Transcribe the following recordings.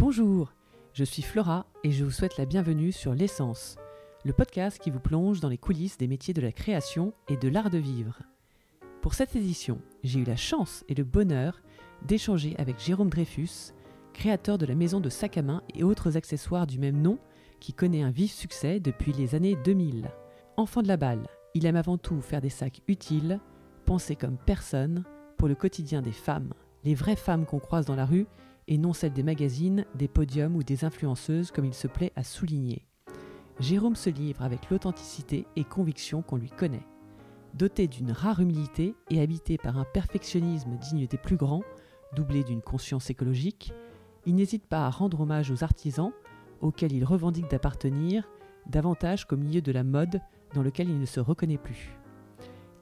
Bonjour, je suis Flora et je vous souhaite la bienvenue sur L'essence, le podcast qui vous plonge dans les coulisses des métiers de la création et de l'art de vivre. Pour cette édition, j'ai eu la chance et le bonheur d'échanger avec Jérôme Dreyfus, créateur de la maison de sacs à main et autres accessoires du même nom, qui connaît un vif succès depuis les années 2000. Enfant de la balle, il aime avant tout faire des sacs utiles, pensés comme personne, pour le quotidien des femmes, les vraies femmes qu'on croise dans la rue, et non celles des magazines, des podiums ou des influenceuses comme il se plaît à souligner. Jérôme se livre avec l'authenticité et conviction qu'on lui connaît. Doté d'une rare humilité et habité par un perfectionnisme digne des plus grands, doublé d'une conscience écologique, il n'hésite pas à rendre hommage aux artisans, auxquels il revendique d'appartenir, davantage qu'au milieu de la mode dans lequel il ne se reconnaît plus.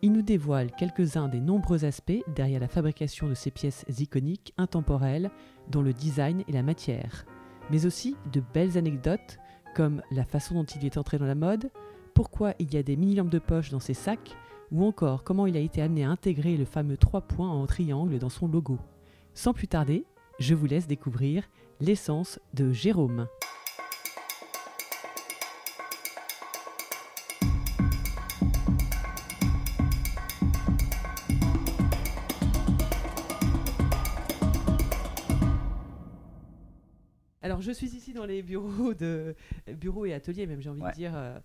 Il nous dévoile quelques-uns des nombreux aspects derrière la fabrication de ces pièces iconiques, intemporelles, dont le design et la matière, mais aussi de belles anecdotes comme la façon dont il est entré dans la mode, pourquoi il y a des mini-lampes de poche dans ses sacs, ou encore comment il a été amené à intégrer le fameux 3 points en triangle dans son logo. Sans plus tarder, je vous laisse découvrir l'essence de Jérôme. Je suis ici dans les bureaux de bureaux et ateliers, même j'ai envie Ouais. de dire, euh,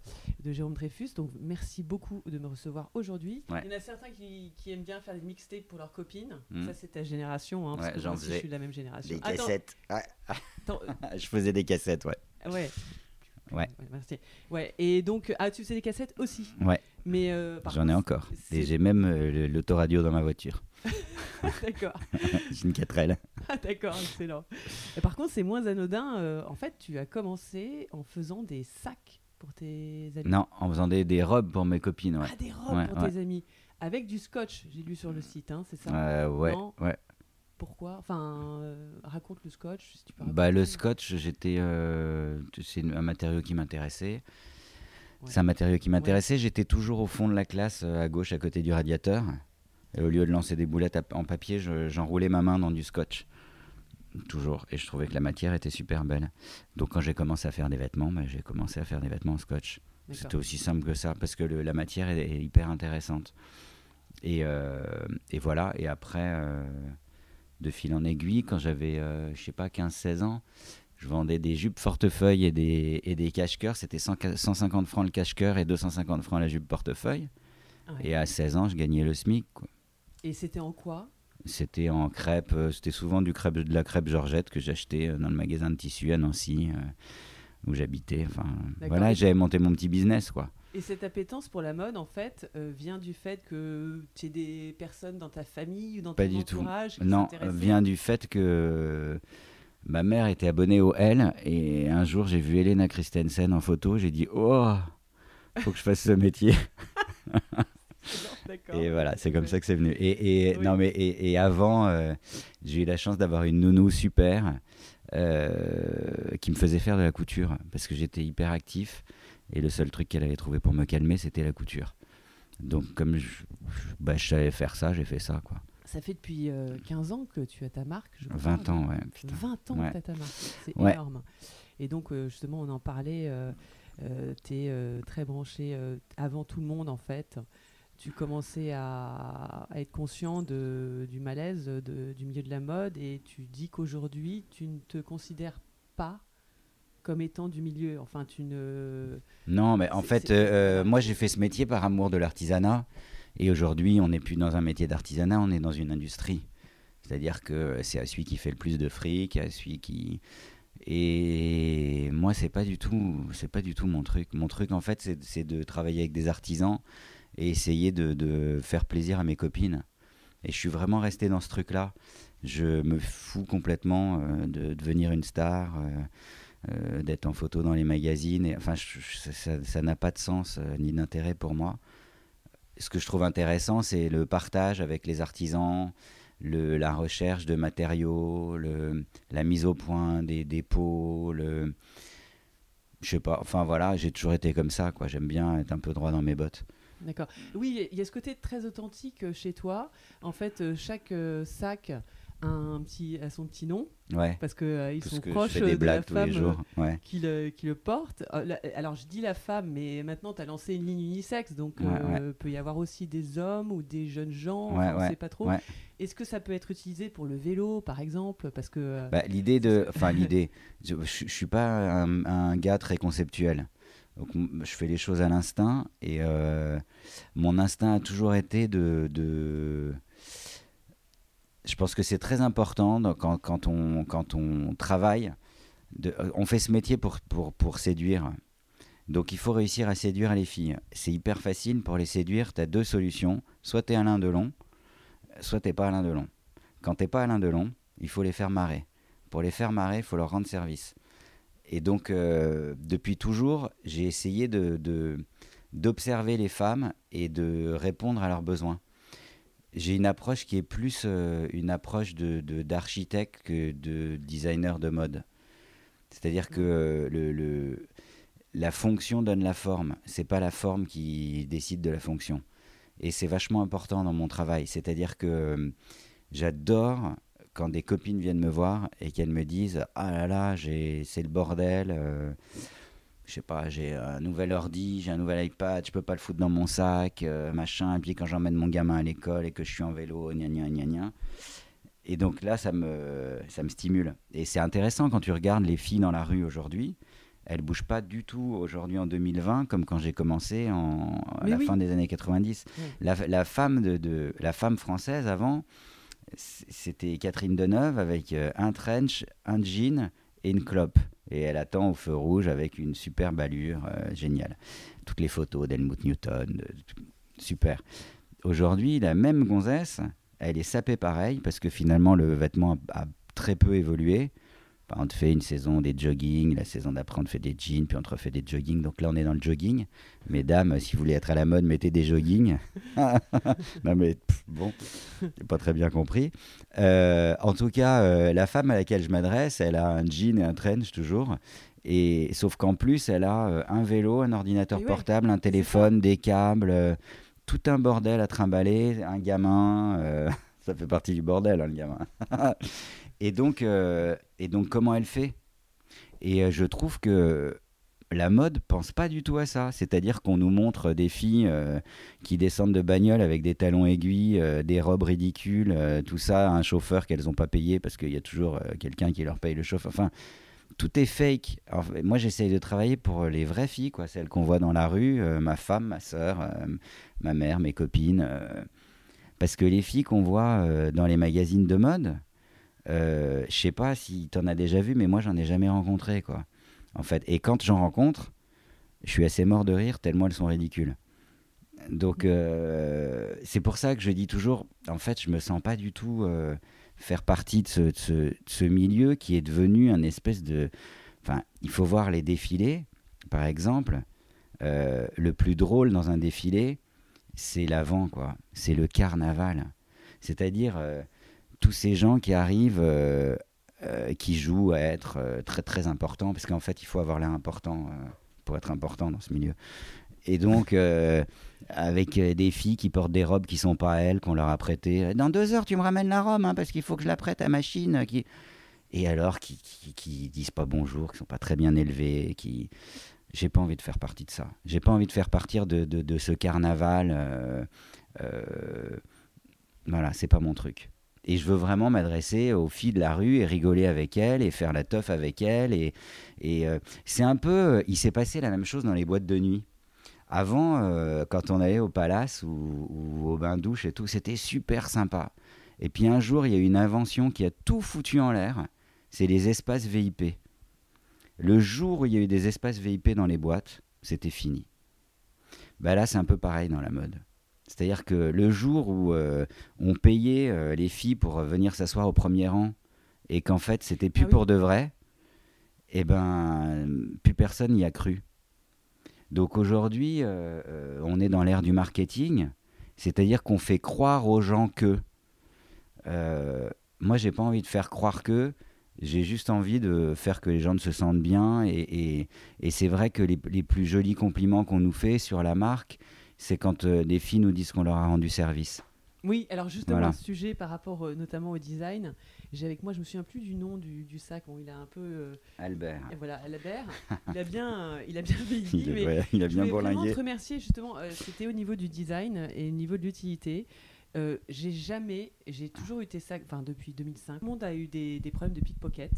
de Jérôme Dreyfus. Donc, merci beaucoup de me recevoir aujourd'hui. Ouais. Il y en a certains qui, qui aiment bien faire des mixtapes pour leurs copines. Mm. Ça, c'est ta génération, hein, parce Ouais, que j'en moi aussi, je suis de la même génération. Des Attends, cassettes. Ouais. attends, Je faisais des cassettes, ouais. ouais. Ouais. merci. Ouais. Et donc, ah, tu faisais des cassettes aussi. Ouais, Mais euh, j'en ai encore. Et j'ai même euh, l'autoradio dans ma voiture. D'accord. une 4L. Ah, D'accord, excellent. Et par contre, c'est moins anodin. euh, en fait, tu as commencé en faisant des sacs pour tes amis. Non, en faisant des, des robes pour mes copines, ouais. Ah, des robes Ouais, pour ouais. tes amis. Avec du scotch, j'ai lu sur le site, hein, c'est ça? Euh, ouais, Non? ouais. Pourquoi? Enfin, euh, raconte le scotch, si tu peux Bah, le scotch, j'étais, euh, c'est un matériau qui m'intéressait. Ouais. C'est un matériau qui m'intéressait. J'étais toujours au fond de la classe, euh, à gauche, à côté du radiateur. Et au lieu de lancer des boulettes en papier, je- j'enroulais ma main dans du scotch. Toujours. Et je trouvais que la matière était super belle. Donc quand j'ai commencé à faire des vêtements, bah, j'ai commencé à faire des vêtements en scotch. C'était aussi simple que ça, parce que le- la matière est, est hyper intéressante. Et, euh, et voilà, et après, euh, de fil en aiguille, quand j'avais, euh, je sais pas, 15-16 ans, je vendais des jupes portefeuille et des, et des cache-cœurs. C'était 100 150 francs le cache-cœur et 250 francs la jupe portefeuille. Ouais. Et à 16 ans, je gagnais le SMIC. quoi. Et c'était en quoi? C'était en crêpe, euh, c'était souvent du crêpe, de la crêpe Georgette que j'achetais euh, dans le magasin de tissu à Nancy, euh, où j'habitais. Enfin, voilà, j'avais monté mon petit business, quoi. Et cette appétence pour la mode, en fait, euh, vient du fait que tu aies des personnes dans ta famille ou dans Pas ton du tout. entourage qui Non, vient du fait que ma mère était abonnée au L et un jour j'ai vu Elena Christensen en photo, j'ai dit oh, faut que je fasse ce métier. Et voilà, c'est comme ça que c'est venu. Et, et Oui. non mais et, et avant, euh, j'ai eu la chance d'avoir une nounou super euh, qui me faisait faire de la couture parce que j'étais hyper actif et le seul truc qu'elle avait trouvé pour me calmer, c'était la couture. Donc comme je, je- bah, je savais faire ça, j'ai fait ça quoi. Ça fait depuis euh, 15 ans que tu as ta marque, je crois. 20 ans, ouais. Putain. 20 ans Ouais. que tu as ta marque. C'est Ouais. énorme. Et donc, euh, justement, on en parlait. tu es très branché euh, avant tout le monde, en fait. Tu commençais à, à être conscient de, du malaise de- du milieu de la mode et tu dis qu'aujourd'hui, tu ne te considères pas comme étant du milieu. Enfin, tu ne. Non, mais en fait, euh, voilà. moi j'ai fait ce métier par amour de l'artisanat. Et aujourd'hui, on n'est plus dans un métier d'artisanat, on est dans une industrie. C'est-à-dire que c'est à celui qui fait le plus de fric, à celui qui. Et moi, c'est pas du tout, c'est pas du tout mon truc. Mon truc, en fait, c'est de travailler avec des artisans et essayer de, faire plaisir à mes copines. Et je suis vraiment resté dans ce truc-là. Je me fous complètement euh, de devenir une star. euh, euh, d'être en photo dans les magazines. Et, enfin, ça- n'a pas de sens ni d'intérêt pour moi. Ce que je trouve intéressant, c'est le partage avec les artisans, le, la recherche de matériaux, le, la mise au point des dépôts, le, je sais pas. Enfin voilà, j'ai toujours été comme ça. J'aime bien être un peu droit dans mes bottes. D'accord. Oui, il y a ce côté très authentique euh, chez toi. En fait, euh, chaque euh, sac un petit, à son petit nom, Ouais. parce que euh, sont que proches des de la femme euh. Ouais. qui, le, qui le porte. Alors je dis la femme, mais maintenant tu as lancé une ligne unisexe, donc Ouais, euh, peut y avoir aussi des hommes ou des jeunes gens, on ouais, sait pas trop. Est-ce que ça peut être utilisé pour le vélo, par exemple? Parce que Bah, l'idée de, enfin l'idée, je, je suis pas un, un gars très conceptuel. Je fais les choses à l'instinct et euh, mon instinct a toujours été de, je pense que c'est très important quand, on quand on travaille, euh, on fait ce métier pour pour pour séduire. Donc il faut réussir à séduire les filles. C'est hyper facile pour les séduire. Tu as deux solutions. Soit tu es Alain Delon, soit tu pas Alain Delon. Quand tu pas Alain Delon, il faut les faire marrer. Pour les faire marrer, il faut leur rendre service. Et donc, euh, depuis toujours, j'ai essayé de, de- d'observer les femmes et de répondre à leurs besoins. J'ai une approche qui est plus euh, une approche de, de- d'architecte que de designer de mode. C'est-à-dire que euh, le, le- la fonction donne la forme. C'est pas la forme qui décide de la fonction. Et c'est vachement important dans mon travail. C'est-à-dire que j'adore quand des copines viennent me voir et qu'elles me disent ah là là j'ai c'est le bordel euh, je sais pas j'ai un nouvel ordi j'ai un nouvel iPad je peux pas le foutre dans mon sac euh, machin et puis quand j'emmène mon gamin à l'école et que je suis en vélo gna gna gna gna. Et donc là ça me ça me stimule. Et c'est intéressant quand tu regardes les filles dans la rue aujourd'hui. Elles bougent pas du tout aujourd'hui en 2020 comme quand j'ai commencé en, à Mais la oui. fin des années 90 Ouais. la, la femme de, de- la femme française avant c'était Catherine Deneuve avec euh, un trench, un jean et une clope. Et elle attend au feu rouge avec une superbe allure euh, géniale. Toutes les photos d'Helmut Newton, super. Aujourd'hui, la même gonzesse, elle est sapée pareil parce que finalement le vêtement a très peu évolué. On te fait une saison des jogging, la saison d'après on te fait des jeans, puis on te refait des jogging. Donc là on est dans le jogging. Mesdames, si vous voulez être à la mode, mettez des jogging. non mais pff, bon, j'ai pas très bien compris. Euh, en tout cas, euh, la femme à laquelle je m'adresse, elle a un jean et un trench toujours. Et sauf qu'en plus, elle a euh, un vélo, un ordinateur ouais, portable, un téléphone, des câbles, euh, tout un bordel à trimballer, un gamin. euh, ça fait partie du bordel, hein, le gamin. et donc, euh, et donc, comment elle fait? Et euh, je trouve que la mode pense pas du tout à ça. C'est-à-dire qu'on nous montre des filles euh, qui descendent de bagnole avec des talons aiguilles, des robes ridicules, tout ça, un chauffeur qu'elles n'ont pas payé parce qu'il y a toujours quelqu'un qui leur paye le chauffeur. Enfin, tout est fake. Moi, j'essaye de travailler pour les vraies filles, quoi, celles qu'on voit dans la rue, ma femme, ma soeur, ma mère, mes copines. parce que les filles qu'on voit dans les magazines de mode, je sais pas si tu en as déjà vu, mais moi, j'en ai jamais rencontré, quoi. En fait, et quand j'en rencontre, je suis assez mort de rire tellement elles sont ridicules. Donc euh, c'est pour ça que je dis toujours, en fait, je me sens pas du tout euh, faire partie de ce, milieu qui est devenu un espèce de... Enfin, il faut voir les défilés, par exemple. Euh, le plus drôle dans un défilé, c'est l'avant, quoi. C'est le carnaval. C'est-à-dire euh, tous ces gens qui arrivent, euh, euh, qui jouent à être euh, très très importants, parce qu'en fait, il faut avoir l'air important pour être important dans ce milieu. Et donc, avec des filles qui portent des robes qui sont pas à elles, qu'on leur a prêtées. Dans deux heures, tu me ramènes la robe, hein, parce qu'il faut que je la prête à machine. euh, Qui... Et alors, qui, qui, disent pas bonjour, qui sont pas très bien élevés, qui. J'ai pas envie de faire partie de ça. J'ai pas envie de faire partir de, de, ce carnaval. voilà, c'est pas mon truc. Et je veux vraiment m'adresser aux filles de la rue et rigoler avec elles et faire la teuf avec elles. Et, et euh, c'est un peu. Il s'est passé la même chose dans les boîtes de nuit. Avant, euh, quand on allait au palace ou, ou au bain-douche et tout, c'était super sympa. Et puis un jour, il y a eu une invention qui a tout foutu en l'air c'est les espaces VIP. Le jour où il y a eu des espaces VIP dans les boîtes, c'était fini. Bah là, c'est un peu pareil dans la mode. C'est-à-dire que le jour où euh, on payait euh, les filles pour venir s'asseoir au premier rang et qu'en fait c'était plus Ah oui. pour de vrai, eh ben plus personne n'y a cru. Donc aujourd'hui, euh, euh, on est dans l'ère du marketing, c'est-à-dire qu'on fait croire aux gens que. Euh, moi, j'ai pas envie de faire croire que. J'ai juste envie de faire que les gens se sentent bien. Et, et- et c'est vrai que les, les plus jolis compliments qu'on nous fait sur la marque, c'est quand euh, des filles nous disent qu'on leur a rendu service. Oui, alors justement, Voilà. un sujet par rapport euh, notamment au design. J'ai avec moi, je me souviens plus du nom du, du sac. Bon, il a un peu. euh, Albert. et voilà, Albert. il a bien, il a bien vieilli. Il, mais ouais, il a je bien bourlingué. te remercier justement. C'était au niveau du design et au niveau de l'utilité. J'ai jamais, j'ai toujours eu tes sacs, enfin depuis 2005. Tout le monde a eu des, des problèmes de pickpocket.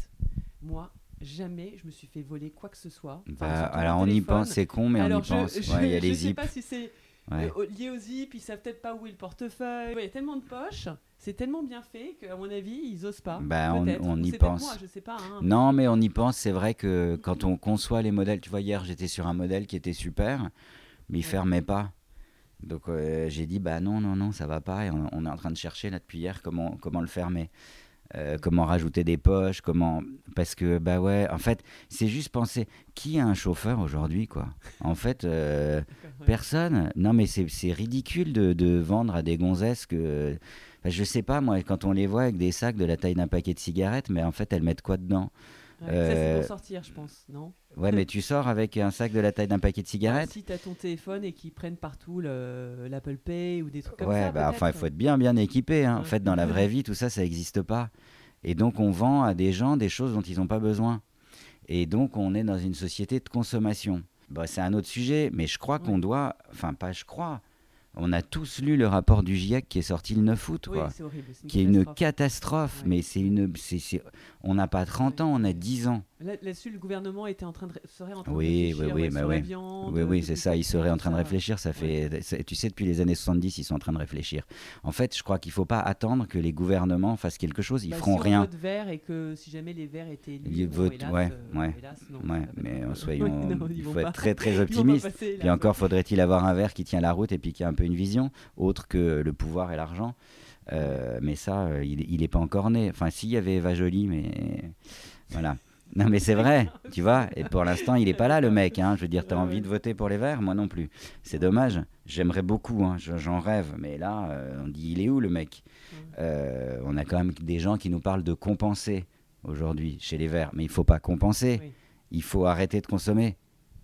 Moi, jamais je me suis fait voler quoi que ce soit. Enfin, Bah, alors on y pense, c'est con, mais Alors on y je, pense. je, Ouais, il y a je sais pas si c'est Ouais. euh, lié aux zip, ils savent peut-être pas où est le portefeuille. Il y a tellement de poches, c'est tellement bien fait qu'à mon avis, ils osent pas. Bah, on- y pense. Moi, je sais pas. hein. Non, mais on y pense. C'est vrai que quand on conçoit les modèles, tu vois, hier j'étais sur un modèle qui était super, mais il Ouais. fermait pas. Donc euh, j'ai dit, bah non, non, non, ça va pas. Et on, on est en train de chercher là depuis hier comment, comment le fermer. Euh, comment rajouter des poches, comment. Parce que, bah ouais, en fait, c'est juste penser qui a un chauffeur aujourd'hui, quoi? En fait, euh. Personne. Non, mais c'est c'est ridicule de, de vendre à des gonzesses que. Enfin, je sais pas, moi, quand on les voit avec des sacs de la taille d'un paquet de cigarettes, mais en fait, elles mettent quoi dedans? Ouais, Ça, c'est euh, pour sortir, je pense, non Ouais, mais tu sors avec un sac de la taille d'un paquet de cigarettes Si t'as ton téléphone et qu'ils prennent partout le- l'Apple Pay ou des trucs comme Ouais, ça. bah enfin, il faut être bien, bien équipé. hein. En Ouais. fait, dans la vraie vie, tout ça, ça n'existe pas. Et donc, on vend à des gens des choses dont ils n'ont pas besoin. Et donc, on est dans une société de consommation. Bah, c'est un autre sujet, mais je crois qu'on Ouais. doit. Enfin, pas je crois. On a tous lu le rapport du GIEC qui est sorti le 9 août, Oui, quoi. c'est horrible. c'est qui est une catastrophe. mais c'est une. On n'a pas 30 ans, on a 10 ans. Là- Là-dessus, le gouvernement était en train de, serait en train Oui, de oui, réfléchir oui, ouais, bah sur oui. la viande. Oui, oui, de c'est ça, ils seraient en train de réfléchir. Ça fait, tu sais, depuis les années 70, ils sont en train de réfléchir. En fait, je crois qu'il ne faut pas attendre que les gouvernements fassent quelque chose. Ils Bah, feront si rien. on vote vert et que si jamais les verts étaient bon, votent, hélas, ouais, euh, ouais, hélas, non, Ouais, mais euh, soyons, Non, il faut pas- être très très optimiste. passer. Puis encore, faudrait-il avoir un verre qui tient la route et puis qui a un peu une vision, autre que le pouvoir et l'argent. Euh, mais ça, euh, il n'est pas encore né. Enfin, s'il y avait Eva Jolie, mais voilà. Non, mais c'est vrai, tu vois. Et pour l'instant, il n'est pas là, le mec. hein. Je veux dire, tu as envie de voter pour les Verts? Moi non plus. C'est dommage. J'aimerais beaucoup, hein. Je- j'en rêve. Mais là, euh, on dit, il est où, le mec? Euh, On a quand même des gens qui nous parlent de compenser aujourd'hui chez les Verts. Mais il faut pas compenser. Oui. Il faut arrêter de consommer.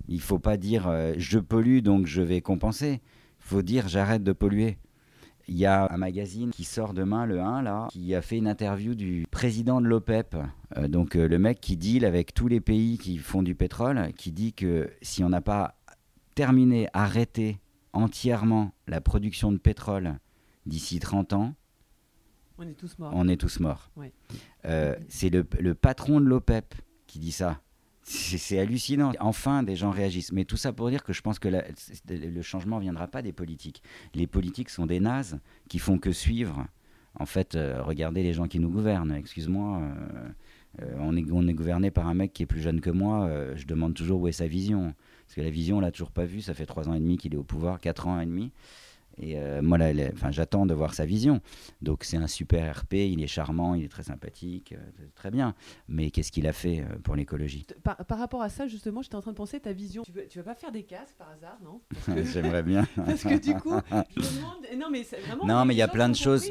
Il faut pas dire euh, je pollue donc je vais compenser. Il faut dire j'arrête de polluer. Il y a un magazine qui sort demain, le 1, là, qui a fait une interview du président de l'OPEP, euh, donc euh, le mec qui deal avec tous les pays qui font du pétrole, qui dit que si on n'a pas terminé, arrêté entièrement la production de pétrole d'ici 30 ans, On est tous morts. on est tous morts. Ouais. Euh, c'est le, le patron de l'OPEP qui dit ça. C'est hallucinant. Enfin, des gens réagissent. Mais tout ça pour dire que je pense que le changement ne viendra pas des politiques. Les politiques sont des nazes qui font que suivre. En fait, euh, regardez les gens qui nous gouvernent. Excuse-moi, euh, euh, on, est, on est gouverné par un mec qui est plus jeune que moi. je demande toujours où est sa vision. Parce que la vision, on l'a toujours pas vue. Ça fait trois ans et demi qu'il est au pouvoir, quatre ans et demi. Et euh, moi, là, là, enfin, j'attends de voir sa vision. Donc, c'est un super RP, il est charmant, il est très sympathique, euh, très bien. Mais qu'est-ce qu'il a fait euh, pour l'écologie? Par, par rapport à ça, justement, j'étais en train de penser ta vision. Tu, veux, tu vas pas faire des casques par hasard, non? Que, J'aimerais bien. parce que du coup, je me demande. Non, mais c'est vraiment. Non, les mais il y a plein de choses.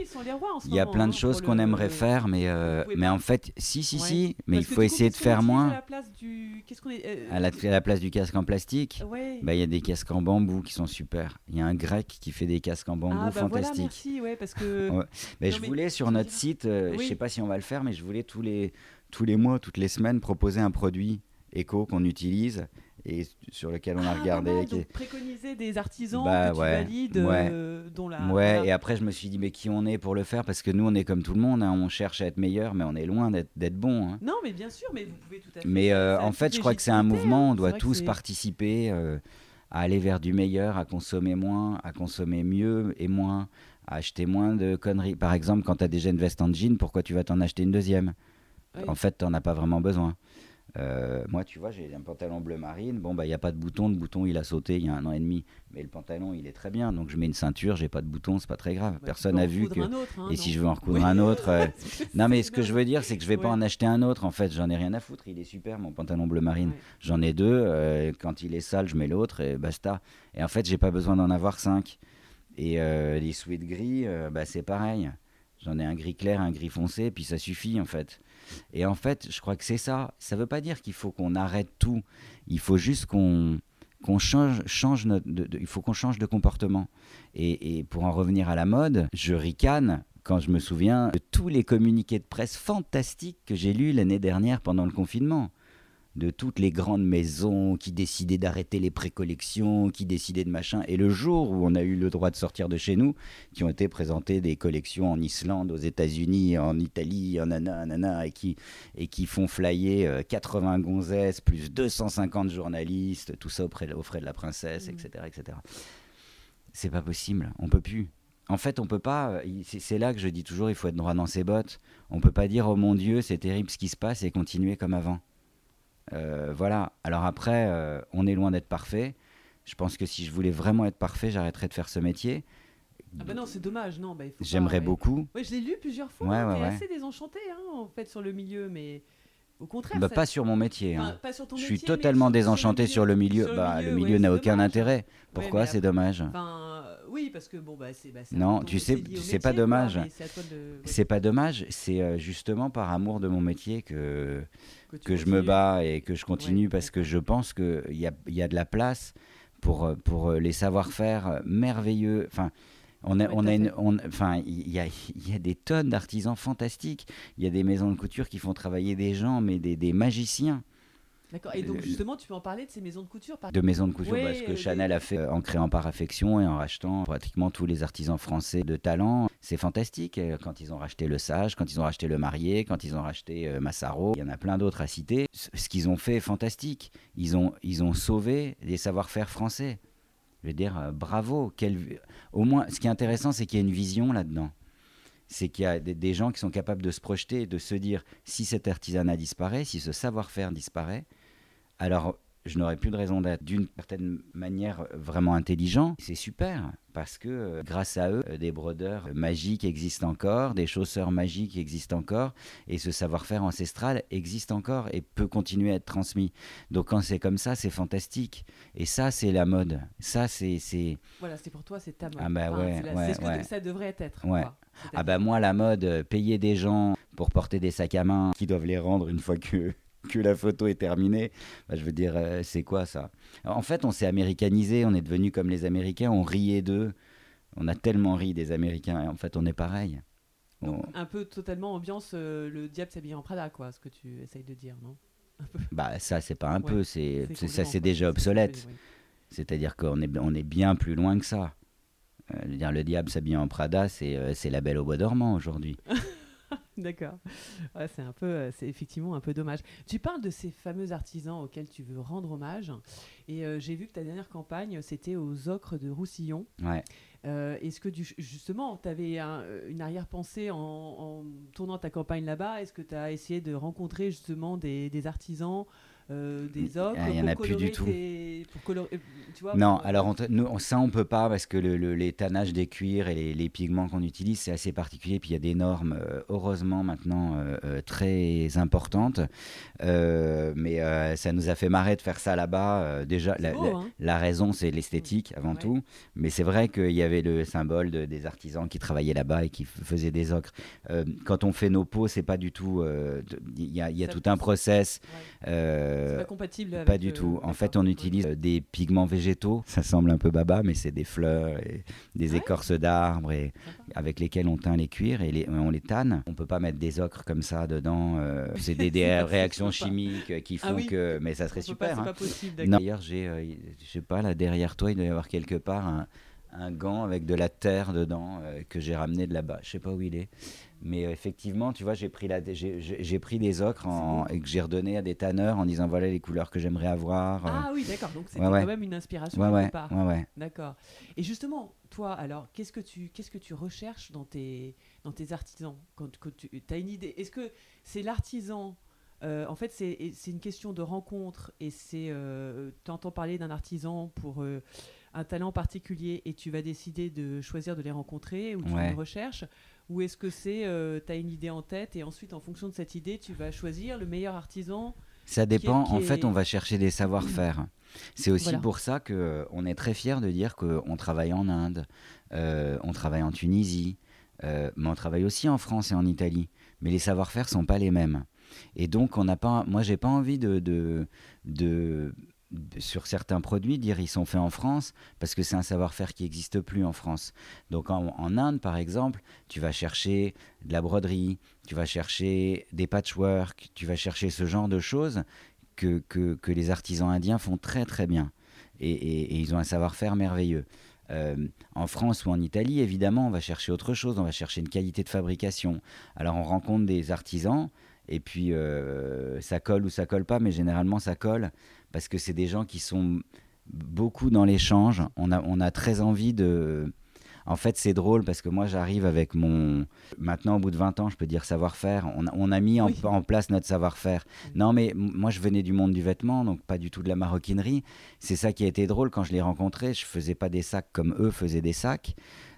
Il y a plein de hein, choses qu'on aimerait faire, mais, euh, mais en fait, si, si, si, mais il faut essayer de faire moins. À la place du. Qu'est-ce qu'on est. euh, À la, place du casque en plastique, bah, il y a des casques en bambou qui sont super. Il y a un grec qui fait des casques en bambou fantastiques. parce que. Mais je voulais sur notre site, euh, je sais pas si on va le faire, mais je voulais tous les, tous les mois, toutes les semaines proposer un produit éco qu'on utilise et sur lequel on a Ah, regardé. vraiment, qui- donc préconiser des artisans Bah, que tu valides, ouais. euh, dont la. Ouais, et après je me suis dit, mais qui on est pour le faire? Parce que nous, on est comme tout le monde, hein, on cherche à être meilleur, mais on est loin d'être bon. hein. Non, mais bien sûr, mais vous pouvez tout à fait. Mais euh, en fait, je crois que c'est un mouvement, hein. on doit tous participer euh, à aller vers du meilleur, à consommer moins, à consommer mieux et moins, à acheter moins de conneries. Par exemple, quand tu as déjà une veste en jean, pourquoi tu vas t'en acheter une deuxième? Oui. En fait, tu n'en as pas vraiment besoin. Euh, moi, tu vois, j'ai un pantalon bleu marine. Bon, bah, il n'y a pas de bouton. Le bouton, il a sauté il y a un an et demi. Mais le pantalon, il est très bien. Donc, je mets une ceinture, j'ai pas de bouton, c'est pas très grave. Bah, Personne n'a vu que. autre, hein, Et si je veux en recoudre Oui. un autre. euh, Non, mais ce que je veux dire, c'est que je vais pas en acheter un autre. En fait, j'en ai rien à foutre. Il est super, mon pantalon bleu marine. Ouais. J'en ai deux. euh, quand il est sale, je mets l'autre et basta. Et en fait, j'ai pas besoin d'en avoir cinq. Et les sweats gris, bah, c'est pareil. J'en ai un gris clair, un gris foncé, puis ça suffit en fait. Et en fait, je crois que c'est ça. Ça veut pas dire qu'il faut qu'on arrête tout. Il faut juste qu'on change, change notre, de- il faut change de comportement. Et pour en revenir à la mode, je ricane quand je me souviens de tous les communiqués de presse fantastiques que j'ai lus l'année dernière pendant le confinement. De toutes les grandes maisons qui décidaient d'arrêter les précollections, qui décidaient de machin. Et le jour où on a eu le droit de sortir de chez nous, qui ont été présentées des collections en Islande, aux États-Unis, en Italie, en nana, nana, et qui, et qui font flyer euh, 80 gonzesses, plus 250 journalistes, tout ça auprès, aux frais de la princesse, etc. etc. C'est pas possible, on peut plus. En fait, on peut pas. euh, c'est là que je dis toujours, il faut être droit dans ses bottes. On peut pas dire oh mon Dieu, c'est terrible ce qui se passe et continuer comme avant. Euh, voilà. Alors après, euh, on est loin d'être parfait. Je pense que si je voulais vraiment être parfait, j'arrêterais de faire ce métier. Ah bah non, c'est dommage, non. Bah, J'aimerais beaucoup. Ouais, je l'ai lu plusieurs fois. Ouais, ouais. assez désenchanté, hein, en fait, sur le milieu, mais au contraire. Bah, ça- pas sur mon métier. enfin, hein. pas sur ton Je suis métier, totalement désenchanté sur le milieu. sur Bah, le milieu ouais, n'a aucun dommage. intérêt. Pourquoi? C'est dommage Enfin, euh, oui, parce que bon, bah, c'est. Bah, Non, tu sais- c'est pas dommage. c'est pas dommage. C'est justement par amour de mon métier que, que je me bats et que je continue Ouais, parce que je pense qu'il y a, il y a de la place pour, euh, pour euh, les savoir-faire merveilleux. Enfin, on a, Ouais, on a une, on- enfin, il y a, y a des tonnes d'artisans fantastiques. Il y a des maisons de couture qui font travailler des gens, mais des, des magiciens D'accord. Et donc, Le- justement, tu peux en parler de ces maisons de couture par de maisons de couture. Ouais, bah, que euh, Chanel a fait euh, en créant par affection et en rachetant pratiquement tous les artisans français de talent. C'est fantastique. euh, Quand ils ont racheté Le Sage, quand ils ont racheté Le Marié, quand ils ont racheté euh, Massaro, il y en a plein d'autres à citer. Ce ce qu'ils ont fait est fantastique. Ils ont, ils ont sauvé des savoir-faire français. Je veux dire, euh, bravo. quel- Au moins, ce qui est intéressant, c'est qu'il y a une vision là-dedans. C'est qu'il y a des, des gens qui sont capables de se projeter, de se dire, si cet artisanat disparaît, si ce savoir-faire disparaît, alors je n'aurais plus de raison d'être d'une certaine manière vraiment intelligent. C'est super parce que euh, grâce à eux, euh, des brodeurs magiques existent encore, des chausseurs magiques existent encore, et ce savoir-faire ancestral existe encore et peut continuer à être transmis. Donc quand c'est comme ça, c'est fantastique. Et ça, c'est la mode. Ça, c'est c'est- Voilà, c'est pour toi, c'est ta mode. Ah bah ouais, c'est la- ouais, c'est ce que ouais. ça devrait être. Ouais. quoi. Ah bah moi la mode, euh, payer des gens pour porter des sacs à main qui doivent les rendre une fois que, que la photo est terminée, bah, je veux dire, euh, c'est quoi ça? En fait, on s'est américanisé, on est devenu comme les Américains, on riait d'eux, on a tellement ri des Américains, et en fait on est pareil. On- Un peu totalement ambiance euh, le diable s'habille en Prada, quoi, ce que tu essayes de dire, non? Bah ça c'est pas un Ouais, peu, c'est ça c'est déjà obsolète. ouais. C'est-à-dire qu'on est, on est bien plus loin que ça. Euh, le diable s'habille en Prada, c'est euh, c'est la belle au bois dormant aujourd'hui. D'accord. Ouais, c'est un peu, euh, c'est effectivement un peu dommage. Tu parles de ces fameux artisans auxquels tu veux rendre hommage, et euh, j'ai vu que ta dernière campagne c'était aux Ocres de Roussillon. Ouais. Euh, Est-ce que justement, tu avais une arrière-pensée en, en tournant ta campagne là-bas? Est-ce que tu as essayé de rencontrer justement des, des artisans, euh, des ocres il y en a plus du tout. tes- pour colorer- euh, tu vois, Non, pour, euh, alors on nous, on- ça on peut pas parce que le, le- les tannages des cuirs et les, les pigments qu'on utilise c'est assez particulier. Puis il y a des normes, euh, heureusement maintenant euh, très importantes. Euh, mais ça nous a fait marrer de faire ça là-bas. Déjà, la, beau, hein la raison c'est l'esthétique avant Ouais. tout. Mais c'est vrai qu'il y avait le symbole de- des artisans qui travaillaient là-bas et qui faisaient des ocres. Quand on fait nos peaux, c'est pas du tout. Il y a, y tout un process. Ouais. Euh, pas compatible avec pas du euh, tout. En fait, on utilise euh, des pigments végétaux. Ça semble un peu baba, mais c'est des fleurs et des Ouais. écorces d'arbres et avec lesquelles on teint les cuirs et les- on les tanne. On peut pas mettre des ocres comme ça dedans. euh, c'est des, réactions chimiques qui Ah font oui. que. Mais ça serait super. Hein. D'ailleurs, j'ai, euh, je sais pas, là derrière toi, il doit y avoir quelque part un, un gant avec de la terre dedans euh, que j'ai ramené de là-bas. Je sais pas où il est. Mais euh, effectivement, tu vois, j'ai pris, la, j'ai, pris des ocres en- et que j'ai redonné à des tanneurs en disant voilà les couleurs que j'aimerais avoir. euh. Ah oui, d'accord. Donc c'était Ouais, ouais. quand même une inspiration ouais, quelque part. D'accord. Et justement, toi, alors, qu'est-ce que tu, qu'est-ce que tu recherches dans tes, dans tes artisans? Quand, quand tu as une idée Est-ce que c'est l'artisan euh, En fait, c'est, une question de rencontre et c'est, euh, tu entends parler d'un artisan pour euh, un talent particulier et tu vas décider de choisir de les rencontrer ou tu Ouais. les recherches ou est-ce que c'est, tu as une idée en tête et ensuite, en fonction de cette idée, tu vas choisir le meilleur artisan Ça dépend. qui en fait, on va chercher des savoir-faire. C'est aussi Voilà. pour ça que euh, on est très fier de dire qu'on travaille en Inde, euh, on travaille en Tunisie, euh, mais on travaille aussi en France et en Italie. Mais les savoir-faire sont pas les mêmes. Et donc, on n'a pas. Moi, j'ai pas envie de de, de sur certains produits, dire ils sont faits en France, parce que c'est un savoir-faire qui n'existe plus en France. Donc en, en, Inde, par exemple, tu vas chercher de la broderie, tu vas chercher des patchwork, tu vas chercher ce genre de choses que, que, que les artisans indiens font très très bien. Et, et, ils ont un savoir-faire merveilleux. Euh, en France ou en Italie, évidemment, on va chercher autre chose, on va chercher une qualité de fabrication. Alors on rencontre des artisans, et puis euh, ça colle ou ça colle pas, mais généralement ça colle, parce que c'est des gens qui sont beaucoup dans l'échange. On a, on a très envie de... En fait, c'est drôle parce que moi, j'arrive avec mon. Maintenant, au bout de 20 ans, je peux dire savoir-faire. On, a- on a mis en, Oui. en place notre savoir-faire. Non, mais moi, je venais du monde du vêtement, donc pas du tout de la maroquinerie. C'est ça qui a été drôle quand je les rencontrais. Je faisais pas des sacs comme eux faisaient des sacs.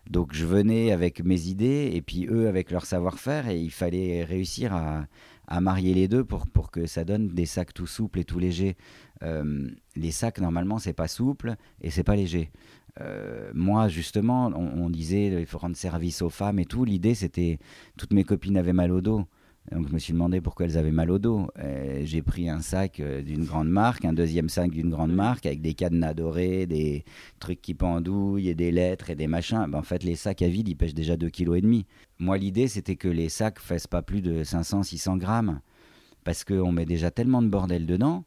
Donc, je venais avec mes idées et puis eux avec leur savoir-faire et il fallait réussir à, à marier les deux pour, pour que ça donne des sacs tout souples et tout légers. Euh, les sacs, normalement, c'est pas souple et c'est pas léger. Euh, moi, justement, on, on disait il faut rendre service aux femmes et tout. L'idée, c'était toutes mes copines avaient mal au dos. Donc, je me suis demandé pourquoi elles avaient mal au dos. Euh, J'ai pris un sac d'une grande marque, un deuxième sac d'une grande marque avec des cadenas dorés, des trucs qui pendouillent et des lettres et des machins. Ben, en fait, les sacs à vide, ils pèsent déjà 2,5 kg. Moi, l'idée, c'était que les sacs fassent pas plus de 500-600 grammes. Parce qu'on met déjà tellement de bordel dedans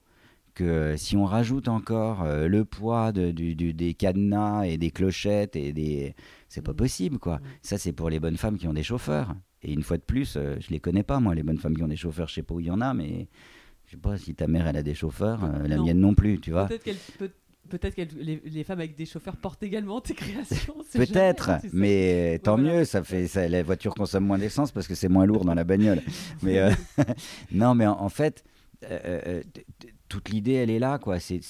que euh, si on rajoute encore euh, le poids de- du- du- des cadenas et des clochettes et des c'est pas Mhm. possible quoi Mhm. ça c'est pour les bonnes femmes qui ont des chauffeurs et une fois de plus euh, je les connais pas moi les bonnes femmes qui ont des chauffeurs je sais pas où il y en a mais je sais pas si ta mère elle a des chauffeurs euh, la Non. mienne non plus tu vois Peut-être qu'elle peut- Peut-être que les, les femmes avec des chauffeurs portent également tes créations. Peut-être, hein, mais tant voilà. mieux, ça fait, ça, la voiture consomme moins d'essence parce que c'est moins lourd dans la bagnole. Mais euh, non, mais en, en fait, euh, euh, t- toute l'idée, elle est là, quoi. C'est,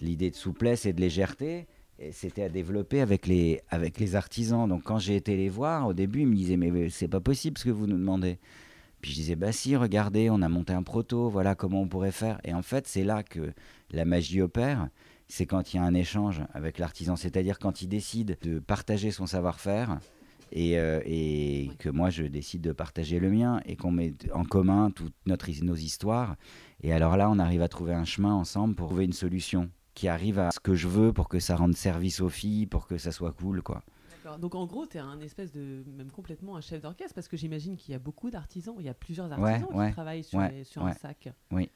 l'idée de souplesse et de légèreté. et C'était à développer avec les, avec les artisans. Donc quand j'ai été les voir, au début, ils me disaient, mais c'est pas possible ce que vous nous demandez. Puis je disais, bah si, regardez, on a monté un proto, voilà comment on pourrait faire. Et en fait, c'est là que la magie opère c'est quand il y a un échange avec l'artisan, c'est-à-dire quand il décide de partager son savoir-faire et, euh, et que moi je décide de partager le mien et qu'on met en commun toutes notre, nos histoires. Et alors là, on arrive à trouver un chemin ensemble pour trouver une solution qui arrive à ce que je veux pour que ça rende service aux filles, pour que ça soit cool, quoi. Donc en gros, tu es un espèce de. même complètement un chef d'orchestre parce que j'imagine qu'il y a beaucoup d'artisans, il y a plusieurs artisans ouais, qui travaillent sur, les- sur un sac. Oui.